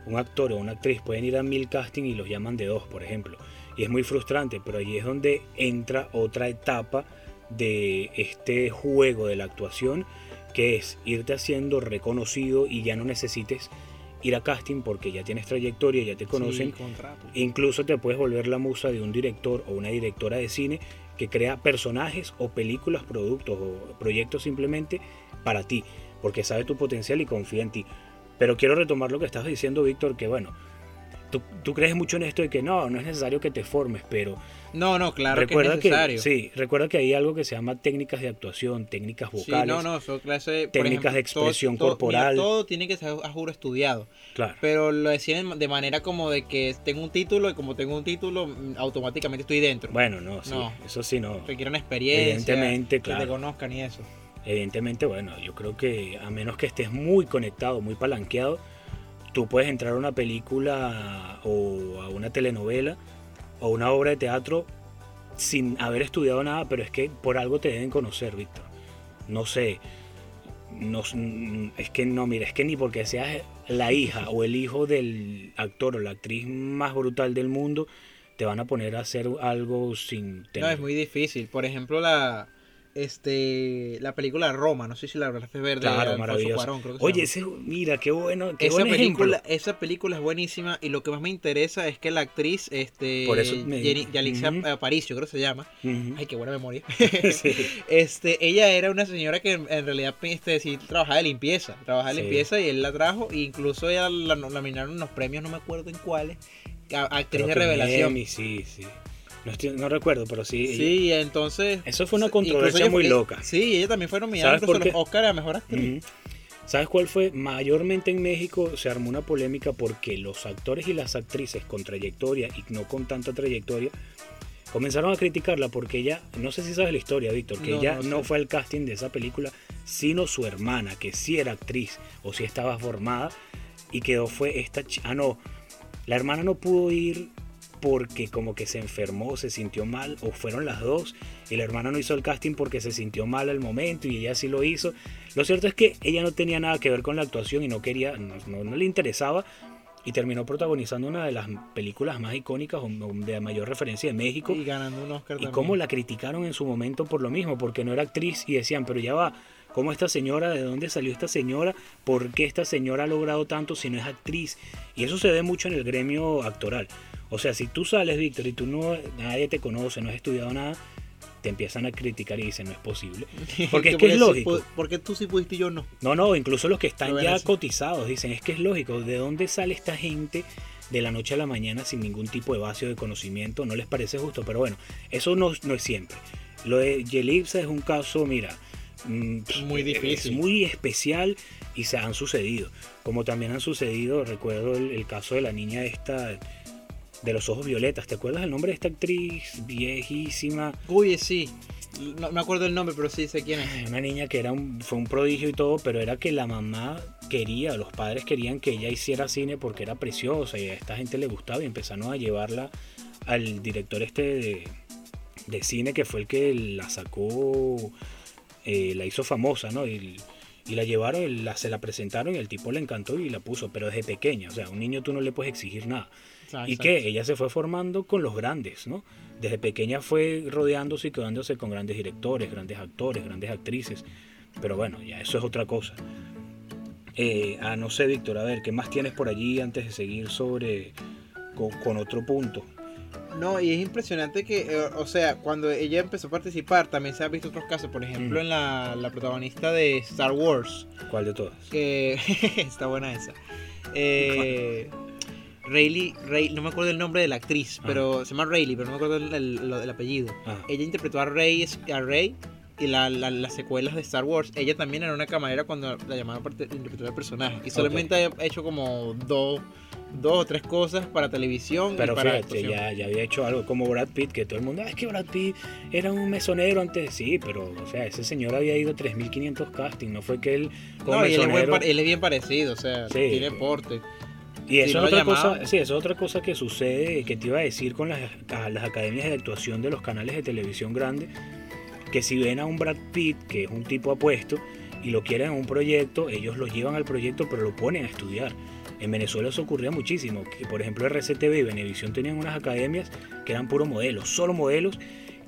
un actor o una actriz pueden ir a mil castings y los llaman de dos, por ejemplo. Y es muy frustrante, pero ahí es donde entra otra etapa de este juego de la actuación, que es irte haciendo reconocido y ya no necesites ir a casting porque ya tienes trayectoria, ya te conocen. Incluso te puedes volver la musa de un director o una directora de cine que crea personajes o películas, productos o proyectos simplemente para ti, porque sabe tu potencial y confía en ti. Pero quiero retomar lo que estabas diciendo, Víctor, que bueno, tú, crees mucho en esto de que no, no es necesario que te formes, pero... No, no, claro recuerda que es necesario. sí, recuerda que hay algo que se llama técnicas de actuación, técnicas vocales. Sí, no, no, son clases... Técnicas de expresión corporal. Todo, tiene que ser a juro estudiado. Claro. Pero lo decían de manera como de que tengo un título y como tengo un título, automáticamente estoy dentro. Bueno, no, sí, eso sí no. Requiere una experiencia. Evidentemente, claro. Que te conozcan y eso. Evidentemente, bueno, yo creo que a menos que estés muy conectado, muy palanqueado, tú puedes entrar a una película o a una telenovela o una obra de teatro sin haber estudiado nada, pero es que por algo te deben conocer, Víctor. No sé, no, es que no, mira, es que ni porque seas la hija o el hijo del actor o la actriz más brutal del mundo, te van a poner a hacer algo sin tener. No, es muy difícil. Por ejemplo, la, este la película Roma, no sé si la de ver claro, maravilloso. Oye, ese, mira, qué bueno, qué esa película, esa película es buenísima y lo que más me interesa es que la actriz este Por eso Yalicia Aparicio, creo que se llama. Ay, qué buena memoria. Este, ella era una señora que en, realidad este sí trabajaba de limpieza, trabajaba de limpieza y él la trajo e incluso ella la, nominaron unos premios, no me acuerdo en cuáles, actriz de revelación. sí, sí. No, recuerdo, pero sí. Sí, entonces. Eso fue una controversia muy loca. Sí, ella también fue nominada por los Oscar a mejor actriz. ¿Sabes cuál fue? Mayormente en México se armó una polémica porque los actores y las actrices con trayectoria y no con tanta trayectoria comenzaron a criticarla porque ella, no sé si sabes la historia, Víctor, que ella no, fue al casting de esa película, sino su hermana, que sí era actriz o sí estaba formada y quedó fue esta... Ah, no, la hermana no pudo ir porque como que se enfermó, se sintió mal, o fueron las dos, y la hermana no hizo el casting porque se sintió mal al momento y ella sí lo hizo. Lo cierto es que ella no tenía nada que ver con la actuación y no quería, no, le interesaba, y terminó protagonizando una de las películas más icónicas o de mayor referencia de México. Y ganando un Oscar. Y cómo la criticaron en su momento por lo mismo, porque no era actriz y decían, pero ya va, ¿cómo esta señora, de dónde salió esta señora? ¿Por qué esta señora ha logrado tanto si no es actriz? Y eso se ve mucho en el gremio actoral. O sea, si tú sales, Víctor, y tú no, nadie te conoce, no has estudiado nada, te empiezan a criticar y dicen no es posible. Porque es que es lógico. porque tú sí pudiste y yo no? No, no, incluso los que están ya cotizados dicen es que es lógico. ¿De dónde sale esta gente de la noche a la mañana sin ningún tipo de vacío de conocimiento? No les parece justo, pero bueno, eso no, no es siempre. Lo de Yelipsa es un caso, mira, mm, muy difícil. Es muy especial y se han sucedido. Como también han sucedido, recuerdo el, el caso de la niña esta de los ojos violetas. ¿Te acuerdas el nombre de esta actriz viejísima? Uy, sí. No me acuerdo el nombre, pero sí sé quién es. Una niña que era un, fue un prodigio y todo, pero era que la mamá quería, los padres querían que ella hiciera cine porque era preciosa y a esta gente le gustaba y empezaron a llevarla al director este de, cine que fue el que la sacó, eh, la hizo famosa, ¿no? Y, la llevaron, la, se la presentaron y el tipo le encantó y la puso, pero desde pequeña, o sea, a un niño tú no le puedes exigir nada. Ah, y que ella se fue formando con los grandes, ¿no? Desde pequeña fue rodeándose y quedándose con grandes directores, grandes actores, grandes actrices. Pero bueno, ya eso es otra cosa. Eh, ah, no sé, Víctor, a ver, ¿qué más tienes por allí antes de seguir sobre con, otro punto? No, y es impresionante que, eh, o sea, cuando ella empezó a participar, también se han visto otros casos. Por ejemplo, mm. en la, la, protagonista de Star Wars. ¿Cuál de todas? Que está buena esa. Eh, Rayleigh, Ray, no me acuerdo el nombre de la actriz, pero se llama Rayleigh, pero no me acuerdo el, apellido. Ella interpretó a Rey, a Rey y las secuelas de Star Wars. Ella también era una camarera cuando la llamaban para interpretar el personaje. Y solamente ha hecho como dos, dos o tres cosas para televisión. Pero y para fíjate, ya, ya, había hecho algo como Brad Pitt, que todo el mundo, ah, es que Brad Pitt era un mesonero antes. Sí, pero, o sea, ese señor había ido 3.500 castings, no fue que él. no, y él es, bien parecido, o sea, tiene porte. Y eso, es otra cosa, sí, eso es otra cosa que sucede, que te iba a decir con las, las academias de actuación de los canales de televisión grandes, que si ven a un Brad Pitt, que es un tipo apuesto, y lo quieren en un proyecto, ellos lo llevan al proyecto pero lo ponen a estudiar. En Venezuela eso ocurría muchísimo, que por ejemplo RCTV y Venevisión tenían unas academias que eran puro modelos, solo modelos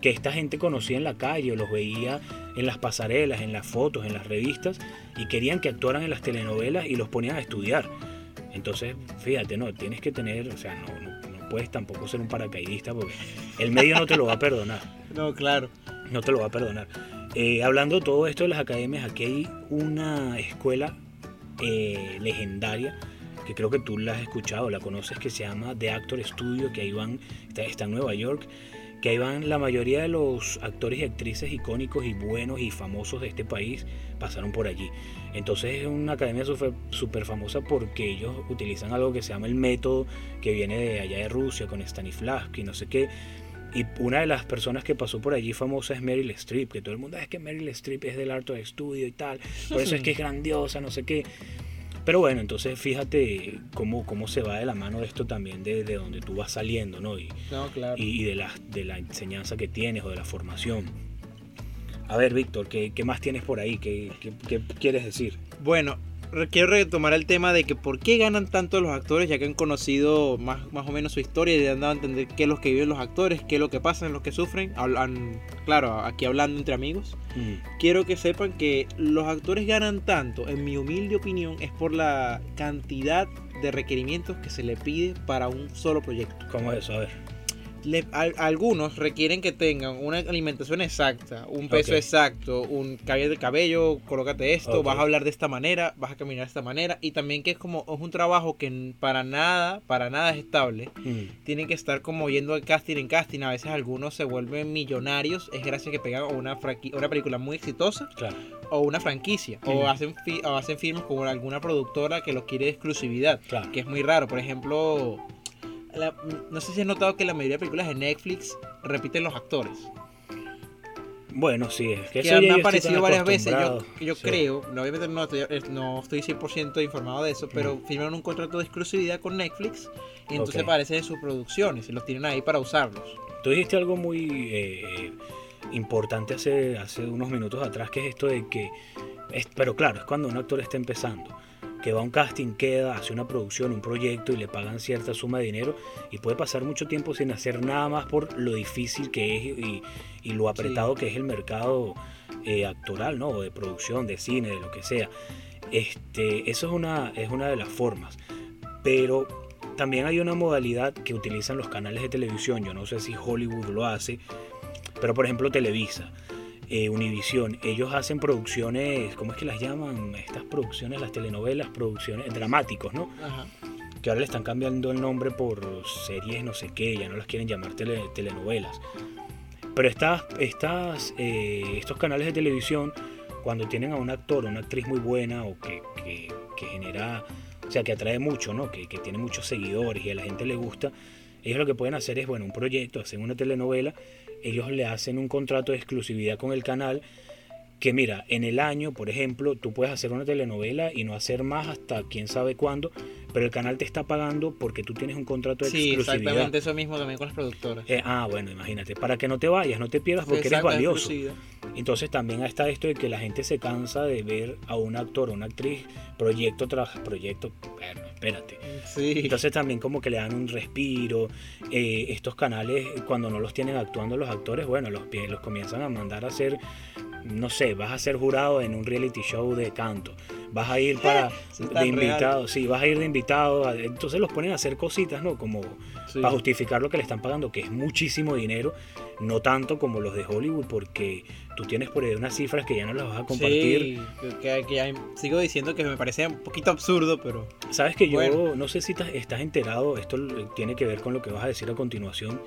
que esta gente conocía en la calle o los veía en las pasarelas, en las fotos, en las revistas y querían que actuaran en las telenovelas y los ponían a estudiar. Entonces, fíjate, no, tienes que tener, o sea, no, no, puedes tampoco ser un paracaidista porque el medio no te lo va a perdonar. No, claro. No te lo va a perdonar. Eh, hablando de todo esto de las academias, aquí hay una escuela eh, legendaria que creo que tú la has escuchado, la conoces, que se llama The Actor Studio, que ahí van, está, está en Nueva York que ahí van la mayoría de los actores y actrices icónicos y buenos y famosos de este país pasaron por allí. Entonces es una academia súper famosa porque ellos utilizan algo que se llama el método que viene de allá de Rusia con Stanislavski, no sé qué. Y una de las personas que pasó por allí famosa es Meryl Streep, que todo el mundo ah, es que Meryl Streep es del arte de estudio y tal, por eso es que es grandiosa, no sé qué. Pero bueno, entonces fíjate cómo, cómo se va de la mano esto también de, de donde tú vas saliendo, ¿no? Y, y, de, la, de la enseñanza que tienes o de la formación. A ver, Víctor, ¿qué, ¿qué, más tienes por ahí? ¿Qué, qué, qué quieres decir? Bueno, quiero retomar el tema de que por qué ganan tanto los actores, ya que han conocido más, más o menos su historia y han dado a entender qué es lo que viven los actores, qué es lo que pasa en los que sufren. Hablan, claro, aquí hablando entre amigos. Quiero que sepan que los actores ganan tanto, en mi humilde opinión, es por la cantidad de requerimientos que se le pide para un solo proyecto. ¿Cómo es eso? A ver algunos requieren que tengan una alimentación exacta, un peso exacto, un cabello de cabello, colócate esto, vas a hablar de esta manera, vas a caminar de esta manera y también que es como es un trabajo que para nada, para nada es estable. Mm. Tienen que estar como yendo de casting en casting, a veces algunos se vuelven millonarios, es gracias a que pegan una una película muy exitosa o una franquicia o hacen o hacen filmes con alguna productora que los quiere de exclusividad, que es muy raro, por ejemplo, no sé si has notado que la mayoría de películas de Netflix repiten los actores. Bueno, sí, es que, eso me ha aparecido varias veces. Yo, yo creo, obviamente no estoy, no estoy 100% informado de eso, pero mm. firmaron un contrato de exclusividad con Netflix y entonces aparecen en sus producciones y los tienen ahí para usarlos. Tú dijiste algo muy eh, importante hace, hace unos minutos atrás, que es esto de que, pero claro, es cuando un actor está empezando que va a un casting, queda, hace una producción, un proyecto y le pagan cierta suma de dinero y puede pasar mucho tiempo sin hacer nada más por lo difícil que es y, lo apretado que es el mercado eh, actoral, ¿no? O de producción, de cine, de lo que sea. Este, eso es una, es una de las formas. Pero también hay una modalidad que utilizan los canales de televisión. Yo no sé si Hollywood lo hace, pero por ejemplo Televisa eh, Univision, ellos hacen producciones, ¿cómo es que las llaman? Estas producciones, las telenovelas, producciones dramáticos, ¿no? Ajá. Que ahora le están cambiando el nombre por series no sé qué, ya no las quieren llamar telenovelas. Pero estas, estas, eh, estos canales de televisión, cuando tienen a un actor o una actriz muy buena o que, que, genera, o sea, que atrae mucho, ¿no? Que, que tiene muchos seguidores y a la gente le gusta, ellos lo que pueden hacer es, bueno, un proyecto, hacen una telenovela ellos le hacen un contrato de exclusividad con el canal que mira, en el año, por ejemplo, tú puedes hacer una telenovela y no hacer más hasta quién sabe cuándo, pero el canal te está pagando porque tú tienes un contrato de exclusividad. Sí, exactamente eso mismo también con las productoras. Eh, ah, bueno, imagínate, para que no te vayas, no te pierdas porque eres valioso. Entonces también está esto de que la gente se cansa de ver a un actor o una actriz proyecto tras proyecto. Bueno, espérate. Sí. Entonces también como que le dan un respiro. Eh, estos canales, cuando no los tienen actuando los actores, bueno, los, los comienzan a mandar a hacer no sé, vas a ser jurado en un reality show de canto, vas a ir para de invitado, sí, vas a ir de invitado, entonces los ponen a hacer cositas, ¿no? Como para justificar lo que le están pagando, que es muchísimo dinero, no tanto como los de Hollywood, porque tú tienes por ahí unas cifras que ya no las vas a compartir. Sí, que, sigo diciendo que me parece un poquito absurdo, pero... Sabes que yo no sé si estás enterado, esto tiene que ver con lo que vas a decir a continuación,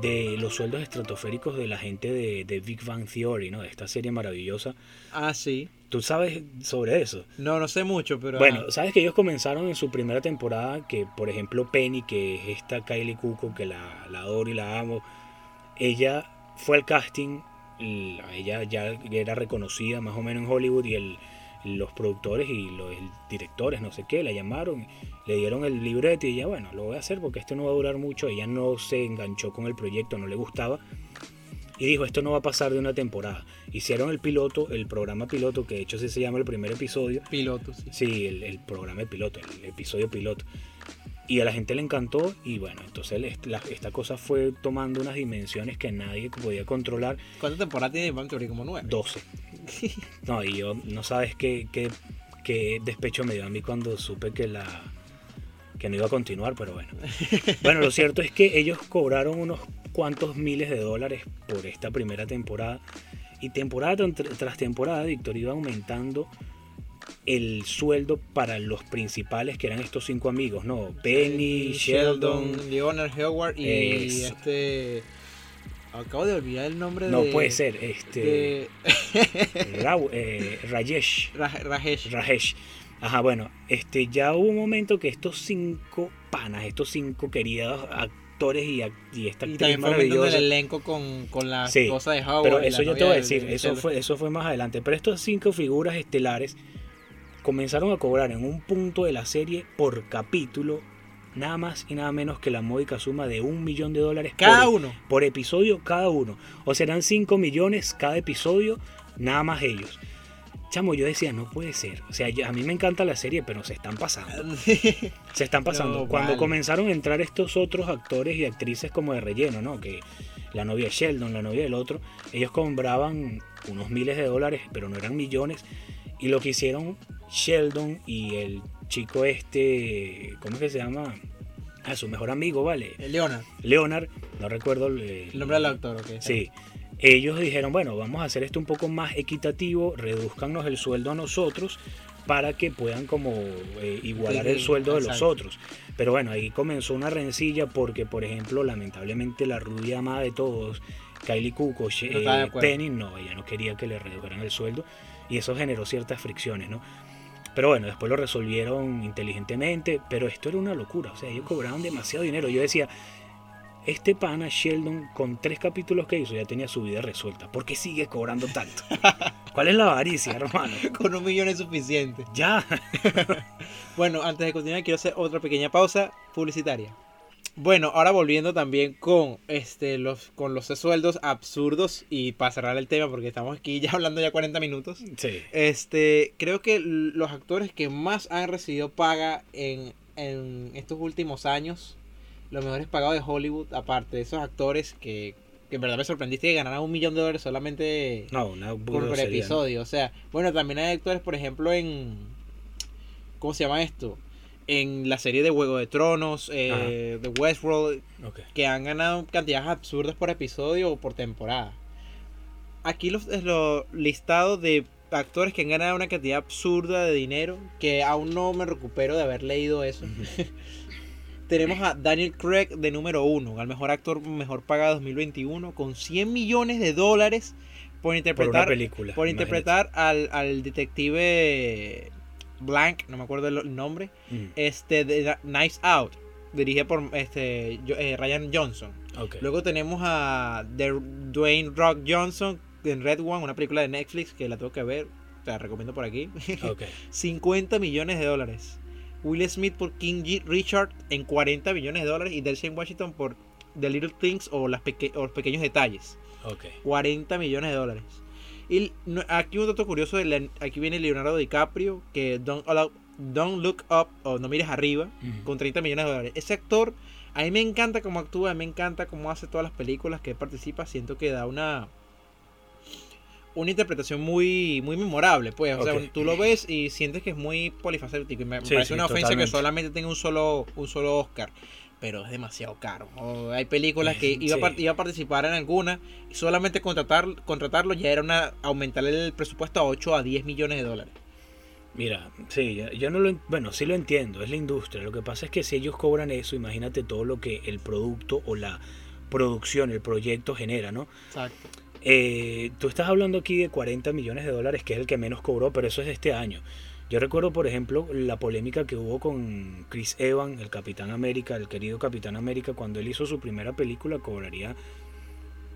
de los sueldos estratosféricos de la gente de, de, Big Bang Theory, ¿no? De esta serie maravillosa. Ah, sí. ¿Tú sabes sobre eso? No, no sé mucho, pero... Bueno, sabes que ellos comenzaron en su primera temporada, que por ejemplo Penny, que es esta Kylie Cuoco, que la, la adoro y la amo, ella fue al casting, ella ya era reconocida más o menos en Hollywood y el, los productores y los directores, no sé qué, la llamaron le dieron el libreto y ella, bueno, lo voy a hacer porque esto no va a durar mucho. Ella no se enganchó con el proyecto, no le gustaba. Y dijo, esto no va a pasar de una temporada. Hicieron el piloto, el programa piloto, que de hecho sí se llama el primer episodio. Piloto, sí. Sí, el, el programa de piloto, el episodio piloto. Y a la gente le encantó y bueno, entonces la- esta cosa fue tomando unas dimensiones que nadie podía controlar. ¿Cuántas temporadas tiene Bang Theory? Como nueve. 12. No, y yo no sabes qué, qué, qué despecho me dio a mí cuando supe que la que no iba a continuar, pero bueno. Bueno, lo cierto es que ellos cobraron unos cuantos miles de dólares por esta primera temporada. Y temporada tras- temporada, Víctor iba aumentando el sueldo para los principales, que eran estos cinco amigos, ¿no? Penny, Sheldon. Leonard Howard y Eso. este. Acabo de olvidar el nombre No de. puede ser, este. de Rau- eh, Rajesh. Raj- Rajesh. Rajesh. Ajá, bueno, este, ya hubo un momento que estos cinco panas, estos cinco queridos actores y, y esta Y también fue el elenco con, con la Sí, esposa de Howard. Pero eso yo te voy a de- decir, de eso fue, eso fue más adelante. Pero estas cinco figuras estelares comenzaron a cobrar en un punto de la serie por capítulo nada más y nada menos que la módica suma de un millón de dólares Cada por, uno. por episodio cada uno. O serán 5 millones cada episodio, nada más ellos. Chamo, yo decía, no puede ser. O sea, a mí me encanta la serie, pero se están pasando. Se están pasando. No, Cuando vale. comenzaron a entrar estos otros actores y actrices como de relleno, ¿no? Que la novia de Sheldon, la novia del otro, ellos cobraban unos miles de dólares, pero no eran millones. Y lo que hicieron Sheldon y el chico este, ¿cómo es que se llama? A su mejor amigo, ¿vale? Leonard, Leonard, no recuerdo el, el nombre del actor, ok. Sí. Ellos dijeron, bueno, vamos a hacer esto un poco más equitativo, reduzcanos el sueldo a nosotros para que puedan como eh, igualar Sí, el sueldo de los otros. Pero bueno, ahí comenzó una rencilla porque, por ejemplo, lamentablemente la rubia amada de todos, Kylie de eh, no, ella no quería que le redujeran el sueldo y eso generó ciertas fricciones, ¿no? Pero bueno, después lo resolvieron inteligentemente, pero esto era una locura, o sea, ellos cobraban demasiado dinero. Yo decía, este pana Sheldon con tres capítulos que hizo ya tenía su vida resuelta. ¿Por qué sigue cobrando tanto? ¿Cuál es la avaricia, hermano? Con un millón es suficiente. Ya. Bueno, antes de continuar, quiero hacer otra pequeña pausa publicitaria. Bueno, ahora volviendo también con este los con los sueldos absurdos y para cerrar el tema porque estamos aquí ya hablando ya 40 minutos. Sí. Este, creo que los actores que más han recibido paga en, en estos últimos años, los mejores pagados de Hollywood, aparte de esos actores que, que en verdad me sorprendiste que ganaran un millón de dólares solamente No, una por, episodio. O sea, bueno, también hay actores, por ejemplo, en. ¿Cómo se llama esto? En la serie de Juego de Tronos, eh, de Westworld, que han ganado cantidades absurdas por episodio o por temporada. Aquí los, es lo listado de actores que han ganado una cantidad absurda de dinero, que aún no me recupero de haber leído eso. Tenemos a Daniel Craig de número uno, al mejor actor mejor pagado 2021, con 100 millones de dólares por Por interpretar, película. por interpretar al, al detective Blank, no me acuerdo el nombre, Mm, este de Knives Out, dirigida por este eh, Ryan Johnson. Luego tenemos a The- Dwayne Rock Johnson en Red One, una película de Netflix que la tengo que ver, te la recomiendo por aquí. Ok. 50 millones de dólares. Will Smith por King G- Richard en 40 millones de dólares y Denzel Washington por The Little Things o, las peque- o los pequeños detalles. Ok. 40 millones de dólares. Y no- aquí un dato curioso, de la- aquí viene Leonardo DiCaprio, que Don't, Allow- Don't Look Up o No Mires Arriba, con 30 millones de dólares. Ese actor, a mí me encanta cómo actúa, a mí me encanta cómo hace todas las películas que participa, siento que da una una interpretación muy muy memorable, pues, o sea, tú lo ves y sientes que es muy polifacético y me, Sí, parece sí, una ofensa totalmente. que solamente tenga un solo un solo Oscar, pero es demasiado caro. O hay películas que iba, a, iba a participar en alguna y solamente contratar contratarlo ya era una aumentarle el presupuesto a 8 a 10 millones de dólares. Mira, sí, yo- no lo, en- bueno, sí lo entiendo, es la industria. Lo que pasa es que si ellos cobran eso, imagínate todo lo que el producto o la producción, el proyecto genera, ¿no? Exacto. Eh, tú estás hablando aquí de 40 millones de dólares, que es el que menos cobró, pero eso es de este año. Yo recuerdo, por ejemplo, la polémica que hubo con Chris Evans, el Capitán América, el querido Capitán América, cuando él hizo su primera película, cobraría,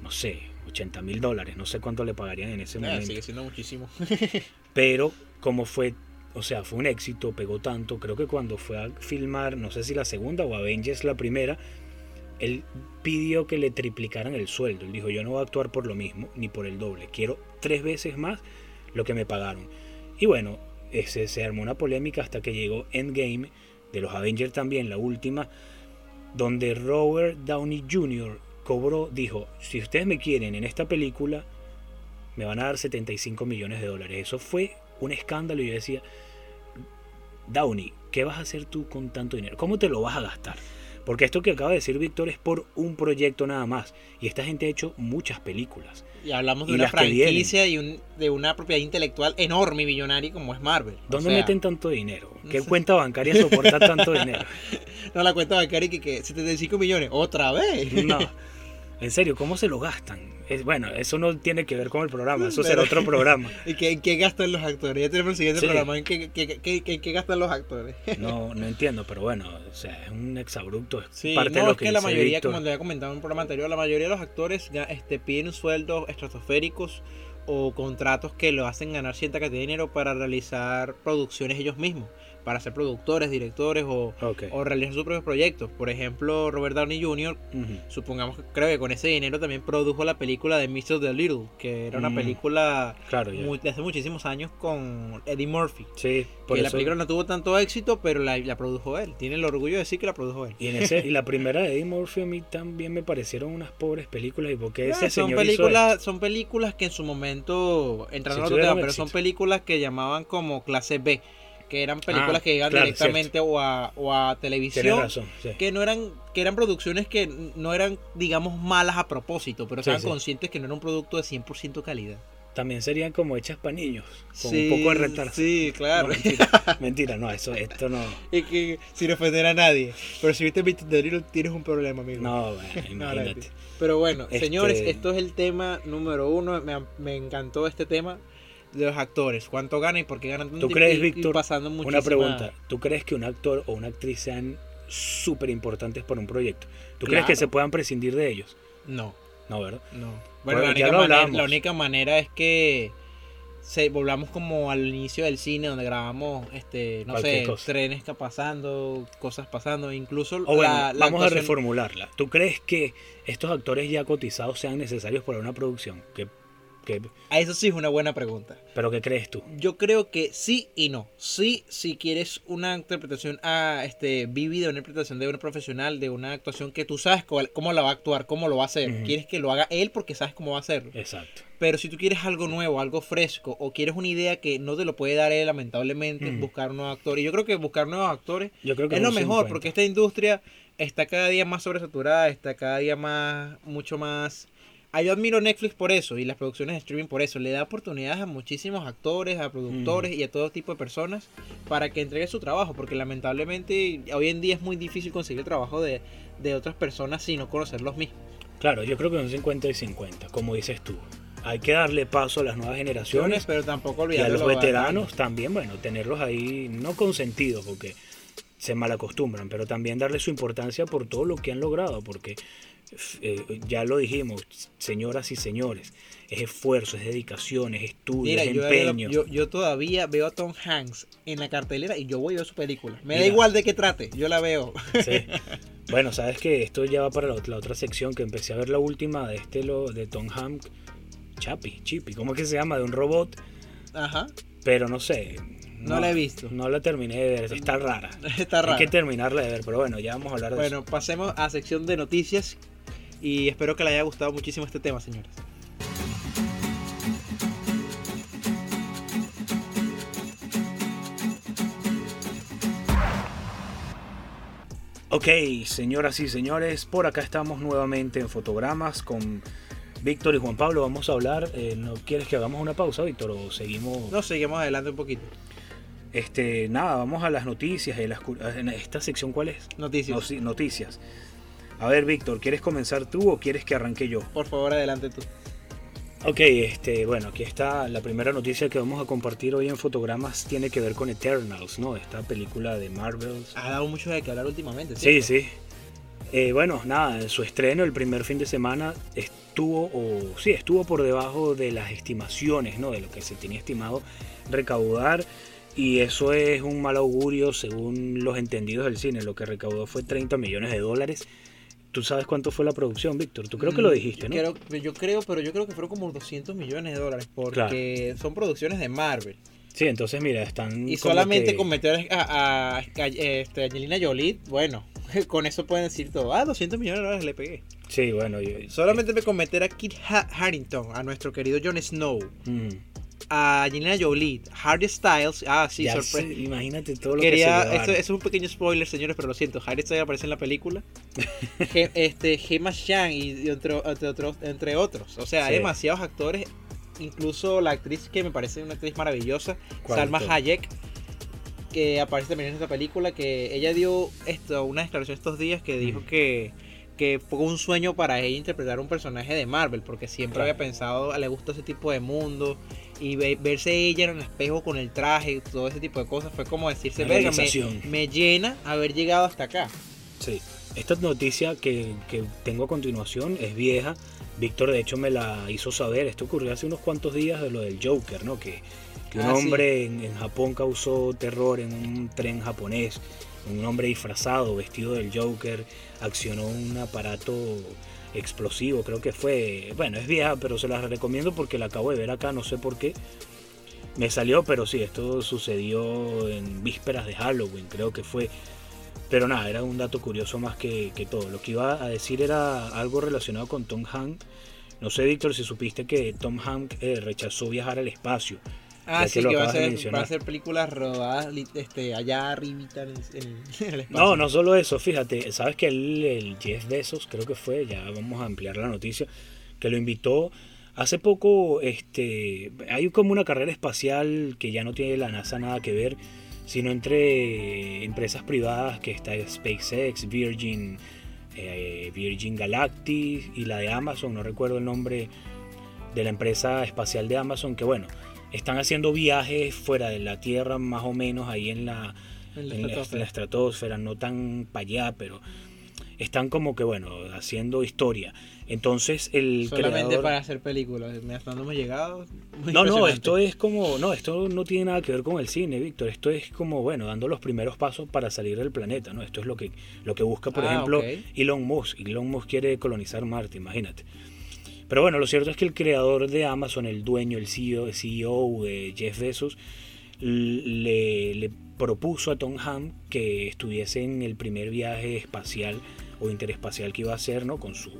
no sé, 80 mil dólares, no sé cuánto le pagarían en ese Eh, momento. sigue siendo muchísimo. Pero como fue, o sea, fue un éxito, pegó tanto, creo que cuando fue a filmar, no sé si la segunda o Avengers la primera, él pidió que le triplicaran el sueldo. Él dijo, yo no voy a actuar por lo mismo, ni por el doble. Quiero tres veces más lo que me pagaron. Y bueno, ese, se armó una polémica hasta que llegó Endgame, de los Avengers también, la última, donde Robert Downey Jr. cobró, dijo, si ustedes me quieren en esta película, me van a dar 75 millones de dólares. Eso fue un escándalo y yo decía, Downey, ¿qué vas a hacer tú con tanto dinero? ¿Cómo te lo vas a gastar? Porque esto que acaba de decir Víctor es por un proyecto nada más. Y esta gente ha hecho muchas películas. Y hablamos de Y una franquicia y un- de una propiedad intelectual enorme y billonaria como es Marvel. O ¿Dónde sea, meten tanto dinero? ¿Qué no sé. cuenta bancaria soporta tanto dinero? No la cuenta bancaria que, que 75 millones. ¿Otra vez? No. En serio, ¿cómo se lo gastan? Es, bueno, eso no tiene que ver con el programa, eso será otro programa. ¿Y qué, en qué gastan los actores? Ya tenemos el siguiente Sí. programa. ¿En qué, qué- qué- qué- qué gastan los actores? No, no entiendo, pero bueno, o sea, es un exabrupto. Sí, parte de no, lo es que, que la mayoría, Víctor. como había comentado en un programa anterior, la mayoría de los actores este, piden sueldos estratosféricos o contratos que lo hacen ganar cierta cantidad de dinero para realizar producciones ellos mismos, para ser productores, directores o, o realizar sus propios proyectos. Por ejemplo, Robert Downey Jr., supongamos que creo que con ese dinero también produjo la película de Mr. The Little, que era una Mm. película Claro, muy- de hace muchísimos años con Eddie Murphy. Sí, por que la película no tuvo tanto éxito, pero la, la produjo él. Tiene el orgullo de decir que la produjo él. Y, en ese, y la primera de Eddie Murphy a mí también me parecieron unas pobres películas. ¿Y porque ese Ah, son señor hizo películas, son películas que en su momento entraron a otro tema, pero son películas que llamaban como clase B, que eran películas Ah, que llegaban claro, directamente o a, o a televisión, razón, sí. que no eran, que eran producciones que no eran, digamos, malas a propósito, pero Sí, estaban sí. conscientes que no era un producto de 100% calidad. También serían como hechas para niños, con un poco de retraso. Sí, claro. No, mentira, mentira, no, eso, esto no. y que sin ofender a nadie. Pero si viste Little, tienes un problema, amigo. No, bueno, No, no, imagínate. Pero bueno, Este- señores, esto es el tema número uno. Me, me encantó este tema de los actores. ¿Cuánto ganan y por qué ganan tanto? ¿Tú crees, Víctor, pasando Una pregunta, ¿tú crees que un actor o una actriz sean súper importantes para un proyecto? ¿Tú crees que se puedan prescindir de ellos? No, No, ¿verdad? no. Bueno, Bueno, la, única manera, hablamos. la única manera es que se volvamos como al inicio del cine donde grabamos, este, no Cualquier sé, cosa. trenes que pasando, cosas pasando, incluso O bueno, la, la vamos a reformularla. ¿Tú crees que estos actores ya cotizados sean necesarios para una producción? ¿Qué, qué- Ah, Eso sí es una buena pregunta. ¿Pero qué crees tú? Yo creo que sí y no. Sí, si quieres una interpretación ah, este, vívida, una interpretación de un profesional, de una actuación que tú sabes cuál- cómo la va a actuar, cómo lo va a hacer. Quieres que lo haga él porque sabes cómo va a hacerlo. Exacto. Pero si tú quieres algo nuevo, algo fresco, o quieres una idea que no te lo puede dar él, lamentablemente, buscar un nuevo actor. Y yo creo que buscar nuevos actores Yo creo que es lo mejor, 50. porque esta industria está cada día más sobresaturada, está cada día más, mucho más... Ah, yo admiro Netflix por eso y las producciones de streaming por eso. Le da oportunidades a muchísimos actores, a productores y a todo tipo de personas para que entreguen su trabajo, porque lamentablemente hoy en día es muy difícil conseguir el trabajo de, de otras personas sin no conocerlos mismos. Claro, yo creo que son 50 y 50, como dices tú. Hay que darle paso a las nuevas generaciones Pero tampoco y a los veteranos también, bueno, tenerlos ahí no consentidos porque se malacostumbran, pero también darle su importancia por todo lo que han logrado, porque eh, ya lo dijimos, señoras y señores, es esfuerzo, es dedicación, es estudio, Mira, es yo, empeño. yo, yo todavía veo a Tom Hanks en la cartelera y yo voy a ver su película. Me da igual de qué trate, yo la veo. Sí. Bueno, sabes que esto ya va para la, la otra sección que empecé a ver la última de este lo de Tom Hanks, Chapi, Chippy, ¿cómo es que se llama? De un robot, Ajá, pero no sé. no, la he visto. No la terminé de ver, está rara. Está raro. Hay que terminarla de ver, pero bueno, ya vamos a hablar de Bueno, pasemos a sección de noticias y espero que les haya gustado muchísimo este tema, señores. Ok, señoras y señores, por acá estamos nuevamente en fotogramas con Víctor y Juan Pablo. Vamos a hablar. eh, ¿No quieres que hagamos una pausa, Víctor? ¿O seguimos? No, seguimos adelante un poquito. Este, nada, vamos a las noticias. y las cu- en ¿Esta sección cuál es? Noticias. No, noticias. A ver, Víctor, ¿quieres comenzar tú o quieres que arranque yo? Por favor, adelante tú. Ok, este, bueno, aquí está la primera noticia que vamos a compartir hoy en fotogramas. Tiene que ver con Eternals, ¿no? Esta película de Marvel. Ha dado mucho de qué hablar últimamente. Sí, ¿cierto? sí. Eh, bueno, nada, su estreno el primer fin de semana estuvo, o sí, estuvo por debajo de las estimaciones, ¿no? De lo que se tenía estimado recaudar. Y eso es un mal augurio según los entendidos del cine. Lo que recaudó fue 30 millones de dólares. ¿Tú sabes cuánto fue la producción, Víctor? Tú creo que lo Mm, dijiste, ¿no? Creo, yo creo, pero yo creo que fueron como 200 millones de dólares porque son producciones de Marvel. Sí, entonces mira, están... Y solamente que- con meter a, a- a- este, Angelina Jolie, bueno, con eso pueden decir todo. Ah, 200 millones de dólares le pegué. Sí, bueno, yo... Solamente me con meter a Kit Ha- Harington, a nuestro querido Jon Snow, Mm, a Angelina Jolie, Harry Styles, ah, sí, sorpresa. imagínate todo lo Quería, que se esto, eso es un pequeño spoiler, señores, pero lo siento. Harry Styles aparece en la película. Este, Gemma Chan y, entre, entre otros, entre otros. O sea, hay demasiados actores. Incluso la actriz que me parece una actriz maravillosa, ¿Cuál Salma? Hayek, que aparece también en esta película, que ella dio esto, una declaración estos días que dijo Mm. que, que fue un sueño para ella interpretar un personaje de Marvel, porque siempre Claro. había pensado, le gusta ese tipo de mundo, y ve- verse ella en el espejo con el traje, todo ese tipo de cosas, fue como decirse, verga, me, me llena haber llegado hasta acá. Sí. Esta noticia que, que tengo a continuación es vieja. Víctor, de hecho, me la hizo saber. Esto ocurrió hace unos cuantos días de lo del Joker, ¿no? Que, que un Ah, sí. hombre en, en Japón causó terror en un tren japonés. Un hombre disfrazado, vestido del Joker, accionó un aparato explosivo, creo que fue. Bueno, es vieja, pero se la recomiendo porque la acabo de ver acá, no sé por qué. Me salió, pero sí, esto sucedió en vísperas de Halloween, creo que fue. Pero nada, era un dato curioso más que, que todo. Lo que iba a decir era algo relacionado con Tom Hanks. No sé, Víctor, si supiste que Tom Hanks eh, rechazó viajar al espacio. Ah, sí, que va a, ser, mencionar. va a ser películas rodadas este, allá arribita en, el espacio. No, no solo eso, fíjate, sabes que él, el Jeff Bezos, creo que fue, ya vamos a ampliar la noticia, que lo invitó hace poco, este, hay como una carrera espacial que ya no tiene la NASA nada que ver, sino entre empresas privadas que está SpaceX, Virgin, eh, Virgin Galactic y la de Amazon, no recuerdo el nombre de la empresa espacial de Amazon, que bueno, están haciendo viajes fuera de la Tierra más o menos ahí en la En la en la, estratosfera. en la estratosfera, no tan para allá, pero están como que, bueno, haciendo historia. Entonces, el Solamente creador... para hacer películas. Mira, Hasta donde hemos llegado. No, no, esto es como, no, esto no tiene nada que ver con el cine, Víctor. Esto es como, bueno, dando los primeros pasos para salir del planeta, ¿no? Esto es lo que, lo que busca, por Ah, ejemplo. Elon Musk. Elon Musk quiere colonizar Marte, imagínate. Pero bueno, lo cierto es que el creador de Amazon, el dueño, el CEO, CEO de Jeff Bezos, le, le propuso a Tom Hanks que estuviese en el primer viaje espacial o interespacial que iba a hacer, ¿no? Con su,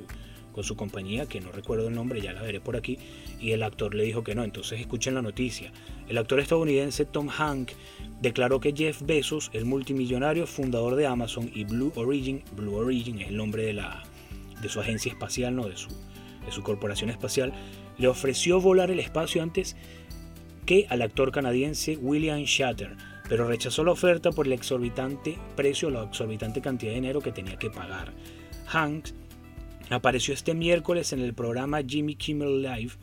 con su compañía, que no recuerdo el nombre, ya la veré por aquí, y el actor le dijo que no. Entonces escuchen la noticia. El actor estadounidense Tom Hanks declaró que Jeff Bezos, el multimillonario fundador de Amazon y Blue Origin, Blue Origin es el nombre de, la, de su agencia espacial, ¿no? de, su, de su corporación espacial, le ofreció volar el espacio antes que al actor canadiense William Shatter, pero rechazó la oferta por el exorbitante precio, la exorbitante cantidad de dinero que tenía que pagar. Hanks apareció este miércoles en el programa Jimmy Kimmel Live,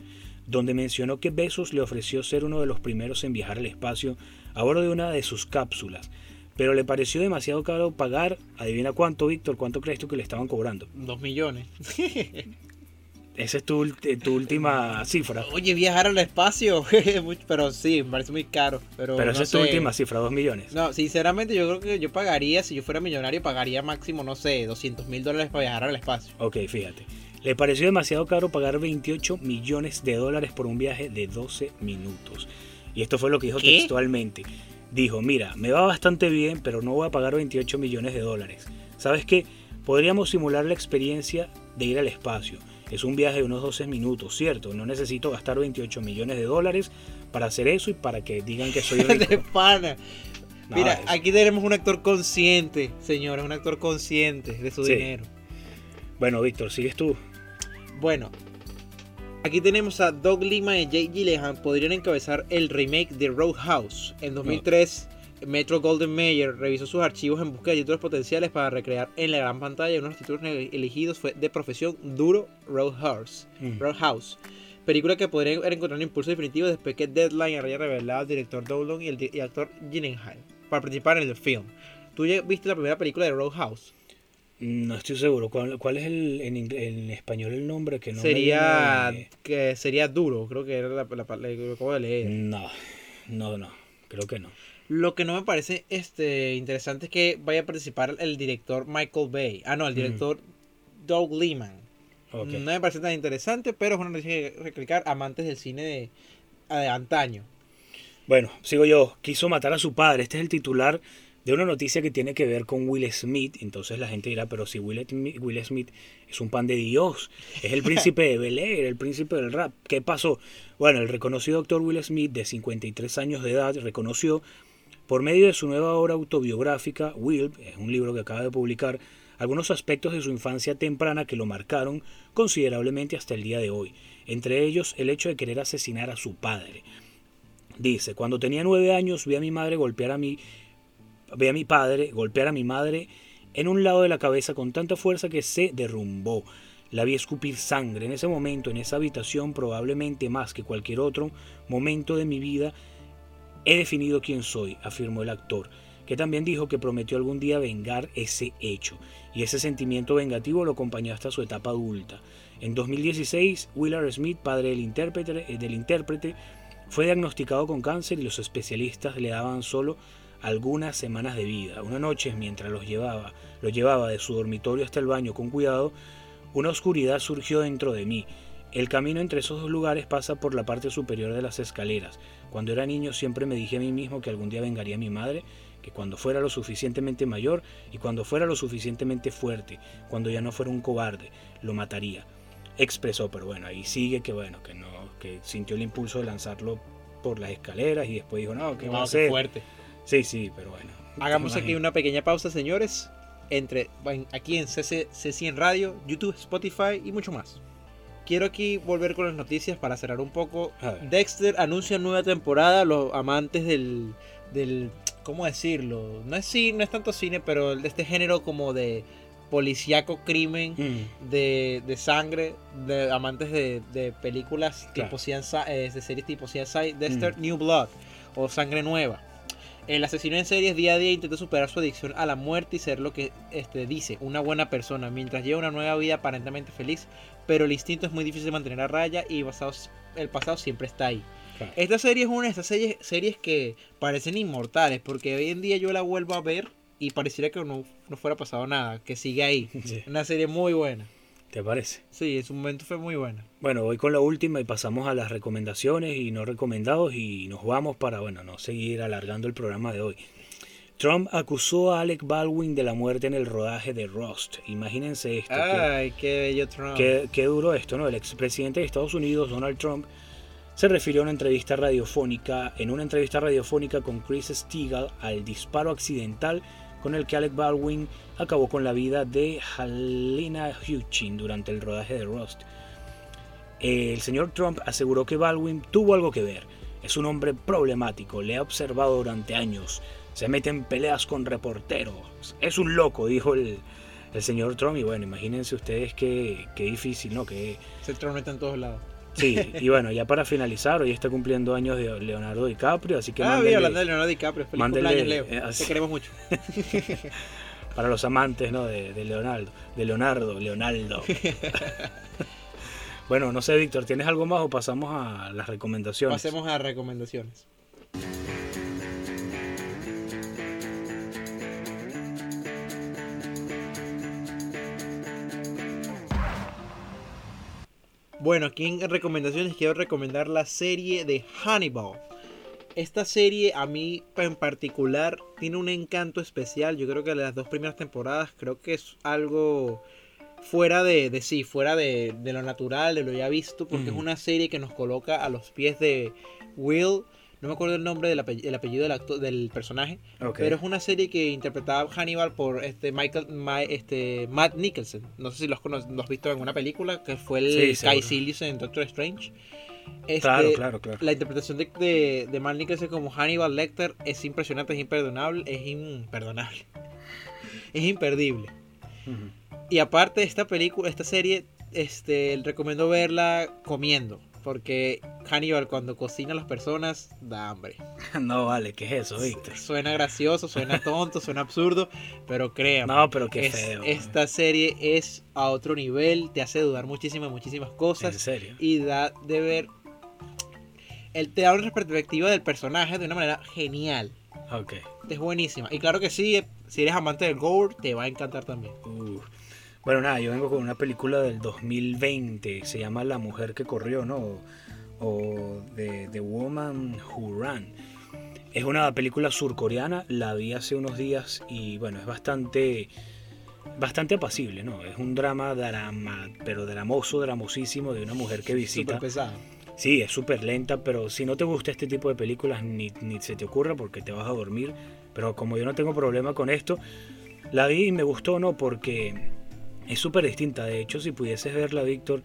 donde mencionó que Bezos le ofreció ser uno de los primeros en viajar al espacio a bordo de una de sus cápsulas, pero le pareció demasiado caro pagar, adivina cuánto, Víctor, cuánto crees tú que le estaban cobrando. Dos millones. Esa es tu, ulti- tu última cifra. Oye, viajar al espacio. Pero sí, me parece muy caro. Pero, Pero no esa es tu sé. última cifra, 2 millones. No, sinceramente yo creo que yo pagaría, si yo fuera millonario, pagaría máximo, no sé, 200 mil dólares para viajar al espacio. Ok, fíjate. Le pareció demasiado caro pagar 28 millones de dólares por un viaje de 12 minutos. Y esto fue lo que dijo ¿Qué? textualmente. Dijo, mira, me va bastante bien, pero no voy a pagar 28 millones de dólares. ¿Sabes qué? Podríamos simular la experiencia de ir al espacio. Es un viaje de unos 12 minutos, ¿cierto? No necesito gastar 28 millones de dólares para hacer eso y para que digan que soy de rico. pana. No, Mira, aquí tenemos un actor consciente, señores, un actor consciente de su Sí. dinero. Bueno, Víctor, sigues tú. Bueno, aquí tenemos a Doug Lima y Jake Gyllenhaal podrían encabezar el remake de Roadhouse. En 2003, Metro Golden Mayer revisó sus archivos en busca de títulos potenciales para recrear en la gran pantalla. Uno de los títulos elegidos fue de profesión Duro Roadhouse. Mm. Roadhouse. Película que podría haber encontrado un impulso definitivo después que Deadline haya revelado al director Dolan y el, di- y actor Gyllenhaal para participar en el film. ¿Tú ya viste la primera película de Roadhouse? No estoy seguro. ¿Cuál, cuál es el, en, en español el nombre? Que no me sería viene- que sería duro, creo que era la, la, la- lo acabo de leer. No, no, no. Creo que no. Lo que no me parece este interesante es que vaya a participar el director Michael Bay. Ah, no, el Mm. director Doug. Ok. No me parece tan interesante, pero es una noticia que recalcar amantes del cine de, de antaño. Bueno, sigo yo. Quiso matar a su padre. Este es el titular de una noticia que tiene que ver con Will Smith. Entonces la gente dirá, pero si Will Smith, Will Smith es un pan de Dios, es el príncipe de Bel Air, el príncipe del rap. ¿Qué pasó? Bueno, el reconocido actor Will Smith, de 53 años de edad, reconoció por medio de su nueva obra autobiográfica, Will, es un libro que acaba de publicar, algunos aspectos de su infancia temprana que lo marcaron considerablemente hasta el día de hoy. Entre ellos, el hecho de querer asesinar a su padre. Dice, cuando tenía nueve años vi a mi madre golpear a mi, vi a mi padre golpear a mi madre en un lado de la cabeza con tanta fuerza que se derrumbó. La vi escupir sangre. En ese momento, en esa habitación, probablemente más que cualquier otro momento de mi vida, he definido quién soy, afirmó el actor, que también dijo que prometió algún día vengar ese hecho, y ese sentimiento vengativo lo acompañó hasta su etapa adulta. En 2016, Willard Smith, padre del intérprete, eh, del intérprete fue diagnosticado con cáncer y los especialistas le daban solo algunas semanas de vida. Una noche, mientras los llevaba, lo llevaba de su dormitorio hasta el baño con cuidado, una oscuridad surgió dentro de mí. El camino entre esos dos lugares pasa por la parte superior de las escaleras. Cuando era niño siempre me dije a mí mismo que algún día vengaría a mi madre, que cuando fuera lo suficientemente mayor y cuando fuera lo suficientemente fuerte, cuando ya no fuera un cobarde, lo mataría. Expresó, pero bueno, ahí sigue que bueno, que no, que sintió el impulso de lanzarlo por las escaleras y después dijo, no, ¿qué va a hacer? fuerte. Sí, sí, pero bueno. Hagamos aquí una pequeña pausa, señores. Entre en- aquí en CC, CC en Radio, YouTube, Spotify y mucho más. Quiero aquí volver con las noticias para cerrar un poco. Dexter anuncia nueva temporada. Los amantes del, del ¿cómo decirlo? No es cine, no es tanto cine, pero de este género como de policíaco crimen, Mm, de, de sangre, de amantes de, de películas Claro. tipo CSI, eh, de series tipo CSI, Dexter Mm. New Blood o Sangre Nueva. El asesino en series día a día intenta superar su adicción a la muerte y ser lo que este, dice, una buena persona, mientras lleva una nueva vida aparentemente feliz, pero el instinto es muy difícil de mantener a raya y basados- el pasado siempre está ahí. claro. Esta serie es una de estas series, series que parecen inmortales, porque hoy en día yo la vuelvo a ver y pareciera que no, no fuera pasado nada, que sigue ahí. Sí, Una serie muy buena. ¿Te parece? Sí, en su momento fue muy buena. Bueno, voy con la última y pasamos a las recomendaciones y no recomendados y nos vamos para, bueno, no seguir alargando el programa de hoy. Trump acusó a Alec Baldwin de la muerte en el rodaje de Rust. Imagínense esto. que- Ay, qué bello Trump. Qué, qué duro esto, ¿no? El expresidente de Estados Unidos, Donald Trump, se refirió en una entrevista radiofónica, en una entrevista radiofónica con Chris Stigall al disparo accidental con el que Alec Baldwin acabó con la vida de Halina Hutchin durante el rodaje de Rust. El señor Trump aseguró que Baldwin tuvo algo que ver. Es un hombre problemático, le ha observado durante años, se mete en peleas con reporteros. Es un loco, dijo el, el señor Trump. Y bueno, imagínense ustedes qué, qué difícil, ¿no? Que, Ese Trump está en todos lados. sí, y bueno, ya para finalizar, hoy está cumpliendo años de Leonardo DiCaprio, así que ah, bien, hablando de Leonardo DiCaprio. Feliz mándele, cumpleaños, Leo. eh, así. Te queremos mucho. para los amantes ¿no? de, de Leonardo, de Leonardo, Leonardo. bueno, no sé, Víctor, ¿tienes algo más o pasamos a las recomendaciones? Pasemos a recomendaciones. Bueno, aquí en recomendaciones quiero recomendar la serie de Hannibal. Esta serie a mí en particular tiene un encanto especial. Yo creo que las dos primeras temporadas creo que es algo fuera de, de sí, fuera de, de lo natural, de lo ya visto, porque es una serie que nos coloca a los pies de Will. No me acuerdo el nombre del apellido, el apellido del, acto- del personaje, pero es una serie que interpretaba Hannibal por este Michael, Ma- este Matt Nicholson. No sé si lo has, cono- lo has visto en alguna película, que fue el Sí. Kai Silius en Doctor Strange. Este, Claro, claro, claro. La interpretación de, de, de Matt Nicholson como Hannibal Lecter es impresionante, es imperdonable, es imperdonable. Es imperdible. Y aparte esta película, esta serie, este, recomiendo verla comiendo. Porque Hannibal cuando cocina a las personas da hambre. No, vale, ¿qué es eso, Víctor? Suena gracioso, suena tonto, suena absurdo, pero créanme. No, pero qué es- feo. esta serie es a otro nivel, te hace dudar muchísimas, muchísimas En cosas serio. y da de ver. Él te da una perspectiva del personaje de una manera genial. Ok. Es buenísima. Y claro que sí, si eres amante del gore, te va a encantar también. Uh. Bueno, nada, yo vengo con una película del 2020, se llama La mujer que corrió, ¿no? O The, The Woman Who Ran. Es una película surcoreana, la vi hace unos días y bueno, es bastante bastante apacible, ¿no? Es un drama drama, pero dramoso, dramosísimo de una mujer que visita. Súper pesado. Sí, es súper lenta, pero si no te gusta este tipo de películas, ni, ni se te ocurra porque te vas a dormir. Pero como yo no tengo problema con esto, la vi y me gustó, ¿no? Porque es súper distinta. De hecho, si pudieses verla, Víctor,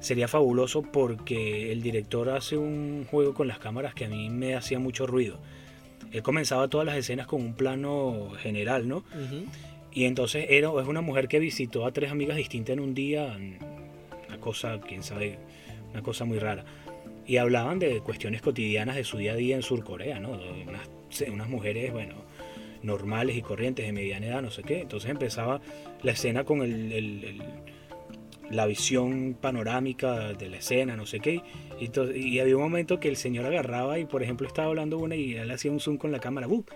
sería fabuloso porque el director hace un juego con las cámaras que a mí me hacía mucho ruido. Él comenzaba todas las escenas con un plano general, ¿no? Y entonces era, es una mujer que visitó a tres amigas distintas en un día, una cosa, quién sabe, una cosa muy rara. Y hablaban de cuestiones cotidianas de su día a día en Surcorea, ¿no? De Unas, unas mujeres, bueno, normales y corrientes de mediana edad, no sé qué. Entonces empezaba la escena con el, el- el- la visión panorámica de la escena, no sé qué. Y, to- y había un momento que el señor agarraba y, por ejemplo, estaba hablando una y él hacía un zoom con la cámara, ¡bup!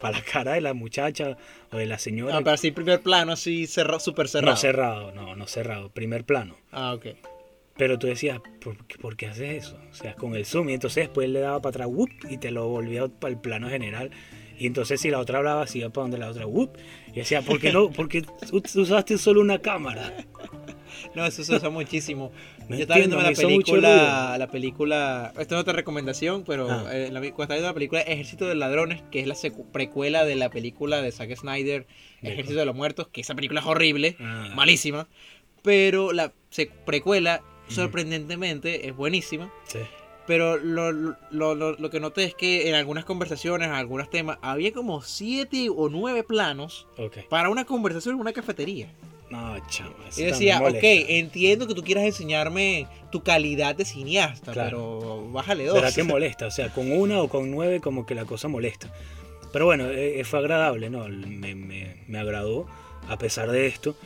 para la cara de la muchacha o de la señora. Ah, pero así primer plano, así cerrado, súper cerrado. No cerrado, no, no cerrado, primer plano. Ah, ok. Pero tú decías, ¿por qué, por qué haces eso? O sea, con el zoom. Y entonces después le daba para atrás, ¡wup! y te lo volvía para el plano general. Y entonces si la otra hablaba, se iba para donde la otra, ¡wup! Y decía, ¿por qué no? Porque usaste solo una cámara. No, eso se usa muchísimo. No Yo estaba entiendo, viendo la película, la película, esta es otra recomendación, pero Ah. eh, la, cuando estaba viendo la película Ejército de Ladrones, que es la secu- precuela de la película de Zack Snyder, De Ejército de los Muertos, que esa película es horrible, Ah. malísima, pero la precuela, sorprendentemente, es buenísima. Sí. Pero lo, lo, lo- lo que noté es que en algunas conversaciones, en algunos temas, había como siete o nueve planos para una conversación en una cafetería. No, chamo. Y decía, ok, entiendo que tú quieras enseñarme tu calidad de cineasta, Claro. pero bájale dos. ¿Verdad que molesta? O sea, con una o con nueve como que la cosa molesta. Pero bueno, eh, fue agradable, ¿no? Me, me- me agradó a pesar de esto.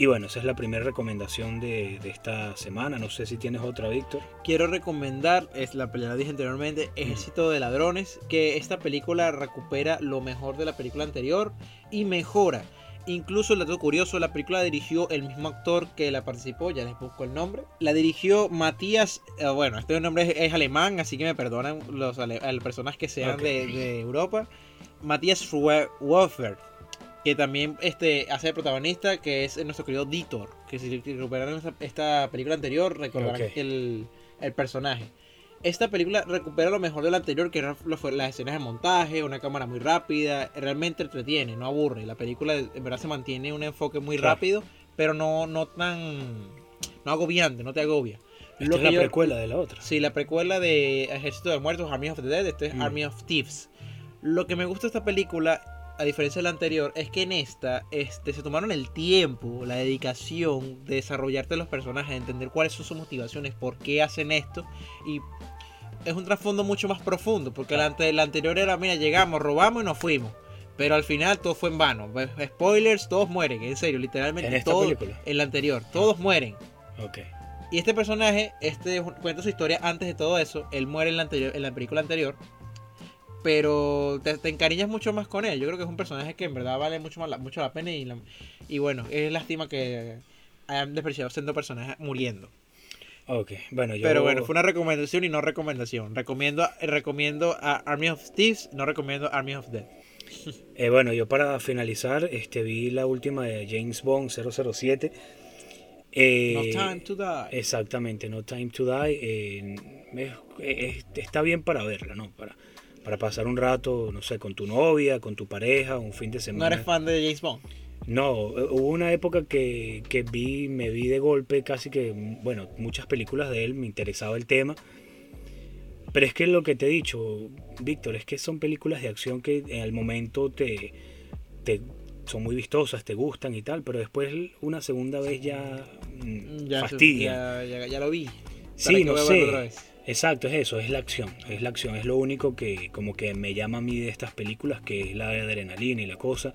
Y bueno, esa es la primera recomendación de, de esta semana. No sé si tienes otra, Víctor. Quiero recomendar, es la película dije anteriormente, Ejército de Ladrones, que esta película recupera lo mejor de la película anterior y mejora. Incluso el dato curioso, la película la dirigió el mismo actor que la participó, ya les busco el nombre. La dirigió Matías, eh, bueno, este nombre es, es alemán, así que me perdonan las personas que sean Ok. de, de Europa. Matías Wolfer, que también este, hace de protagonista, que es nuestro querido Dieter, que si recuperaron esta, esta película anterior, recordarán Ok. el, el personaje. Esta película recupera lo mejor de la anterior, que fue las escenas de montaje, una cámara muy rápida, realmente entretiene, no aburre. La película en verdad se mantiene un enfoque muy Claro. rápido, pero no, no tan no agobiante, no te agobia. Esta es la yo- precuela de la otra. Sí, la precuela de Ejército de Muertos, Army of the Dead, este es Mm. Army of Thieves. Lo que me gusta de esta película, a diferencia de la anterior, es que en esta este, se tomaron el tiempo, la dedicación de desarrollarte los personajes, de entender cuáles son sus motivaciones, por qué hacen esto. Y es un trasfondo mucho más profundo, porque la, ante- la anterior era, mira, llegamos, robamos y nos fuimos. Pero al final todo fue en vano. Spoilers, todos mueren, en serio, literalmente. En esta todo- película. En la anterior, todos mueren. Ok. Y este personaje, este cuenta su historia antes de todo eso. Él muere en la, anterior, en la película anterior. Pero te, te encariñas mucho más con él. Yo creo que es un personaje que en verdad vale mucho, más la, mucho la pena. Y, la- y bueno, es lástima que hayan despreciado siendo personajes muriendo. Ok. Bueno, yo. Pero bueno, fue una recomendación y no recomendación. Recomiendo, recomiendo a Army of Thieves, no recomiendo Army of Dead. Eh, bueno, yo para finalizar, este, vi la última de James Bond 007. Eh, No time to die. Exactamente, No Time to Die. eh, es- es- está bien para verla, ¿no? Para, para pasar un rato, no sé, con tu novia, con tu pareja, un fin de ¿No semana. eres fan de James Bond? No, eh, hubo una época que, que vi, me vi de golpe casi que, bueno, muchas películas de él, me interesaba el tema. Pero es que lo que te he dicho, Víctor, es que son películas de acción que en el momento te, te son muy vistosas, te gustan y tal, pero después una segunda vez ya, mm, Ya, ya, ya- ya lo vi. Sí, ¿Para qué no sé. otra vez? Exacto, es eso, es la acción. Es la acción, es lo único que como que me llama a mí de estas películas, que es la adrenalina y la cosa.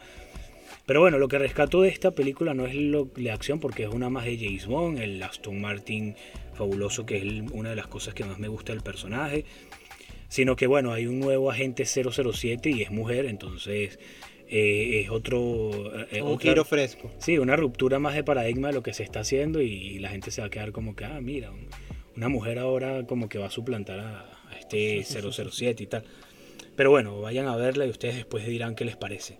Pero bueno, lo que rescato de esta película no es lo, la acción, porque es una más de James Bond, el Aston Martin fabuloso, que es el- una de las cosas que más me gusta del personaje. Sino que bueno, hay un nuevo agente 007 y es mujer, entonces eh, es otro... eh, Un otra- giro fresco. Sí, una ruptura más de paradigma de lo que se está haciendo y la gente se va a quedar como que, ah, mira, una mujer ahora como que va a suplantar a, este 007 y tal. Pero bueno, vayan a verla y ustedes después dirán qué les parece.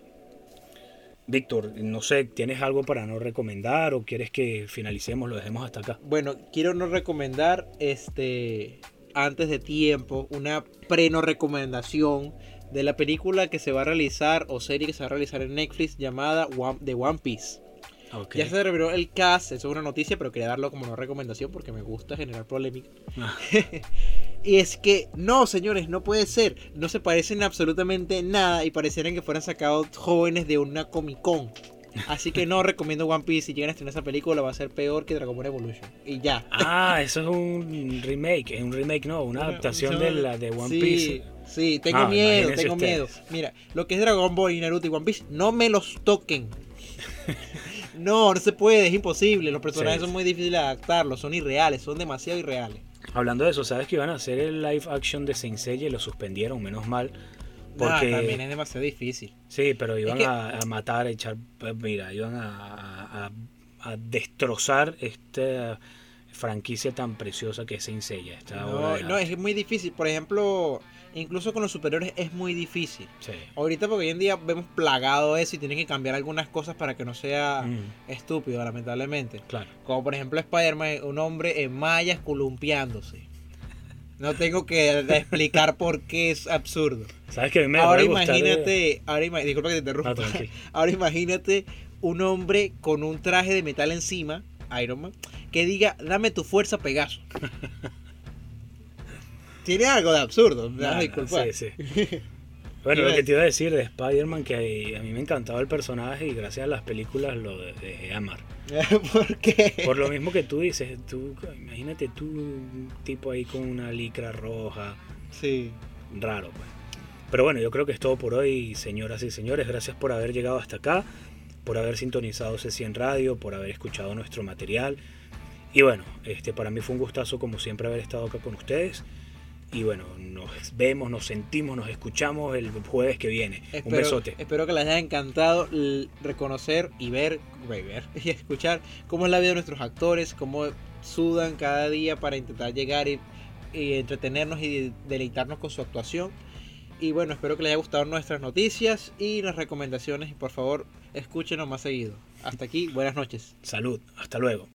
Víctor, no sé, ¿tienes algo para no recomendar o quieres que finalicemos, lo dejemos hasta acá? Bueno, quiero no recomendar este antes de tiempo una preno recomendación de la película que se va a realizar o serie que se va a realizar en Netflix llamada One, The One Piece. Ok. Ya se reveló el cast, eso es una noticia, pero quería darlo como no recomendación porque me gusta generar polémica. Ah, Y es que, no, señores, no puede ser. No se parecen absolutamente nada y parecieran que fueran sacados jóvenes de una Comic Con. Así que no recomiendo One Piece. Si llegan a estrenar esa película, va a ser peor que Dragon Ball Evolution. Y ya. Ah, eso es un remake, es un remake, no, una adaptación de la de One sí, Piece. Sí, tengo Ah, miedo, tengo ustedes. miedo. Mira, lo que es Dragon Ball y Naruto y One Piece, no me los toquen. no, no se puede, es imposible. Los personajes Sí, son muy difíciles de adaptarlos, son irreales, son demasiado irreales. Hablando de eso, ¿sabes que iban a hacer el live action de Saint Seiya y lo suspendieron, menos mal? Porque Nah, también es demasiado difícil. Sí, pero iban que- a, a matar, a echar, pues, mira, iban a, a- a destrozar esta franquicia tan preciosa que es esta obra No, no, es muy difícil. Por ejemplo, incluso con los superiores es muy difícil. Sí. Ahorita porque hoy en día vemos plagado eso y tienen que cambiar algunas cosas para que no sea Mm, estúpido, lamentablemente. claro. Como por ejemplo Spider-Man, un hombre en mallas columpiándose. No tengo que explicar por qué es absurdo. ¿Sabes que me ahora imagínate, ahora ima- disculpa que te interrumpa. No, ahora imagínate un hombre con un traje de metal encima, Iron Man, que diga, dame tu fuerza, Pegaso. Tiene algo de absurdo, me vas a disculpar. sí, sí. Bueno, lo que te iba a decir de Spider-Man, que a mí me encantaba el personaje y gracias a las películas lo de- dejé de amar. ¿Por qué? Por lo mismo que tú dices, tú, imagínate tú, un tipo ahí con una licra roja, Sí. raro, pues. Pero bueno, yo creo que es todo por hoy, señoras y señores. Gracias por haber llegado hasta acá, por haber sintonizado C100 Radio, por haber escuchado nuestro material. Y bueno, este, para mí fue un gustazo, como siempre, haber estado acá con ustedes. Y bueno, nos vemos, nos sentimos, nos escuchamos el jueves que viene. un besote. espero que les haya encantado reconocer y ver, y ver y escuchar cómo es la vida de nuestros actores, cómo sudan cada día para intentar llegar y, y entretenernos y deleitarnos con su actuación. Y bueno, espero que les haya gustado nuestras noticias y las recomendaciones. Y por favor, escúchenos más seguido. Hasta aquí, buenas noches. Salud, hasta luego.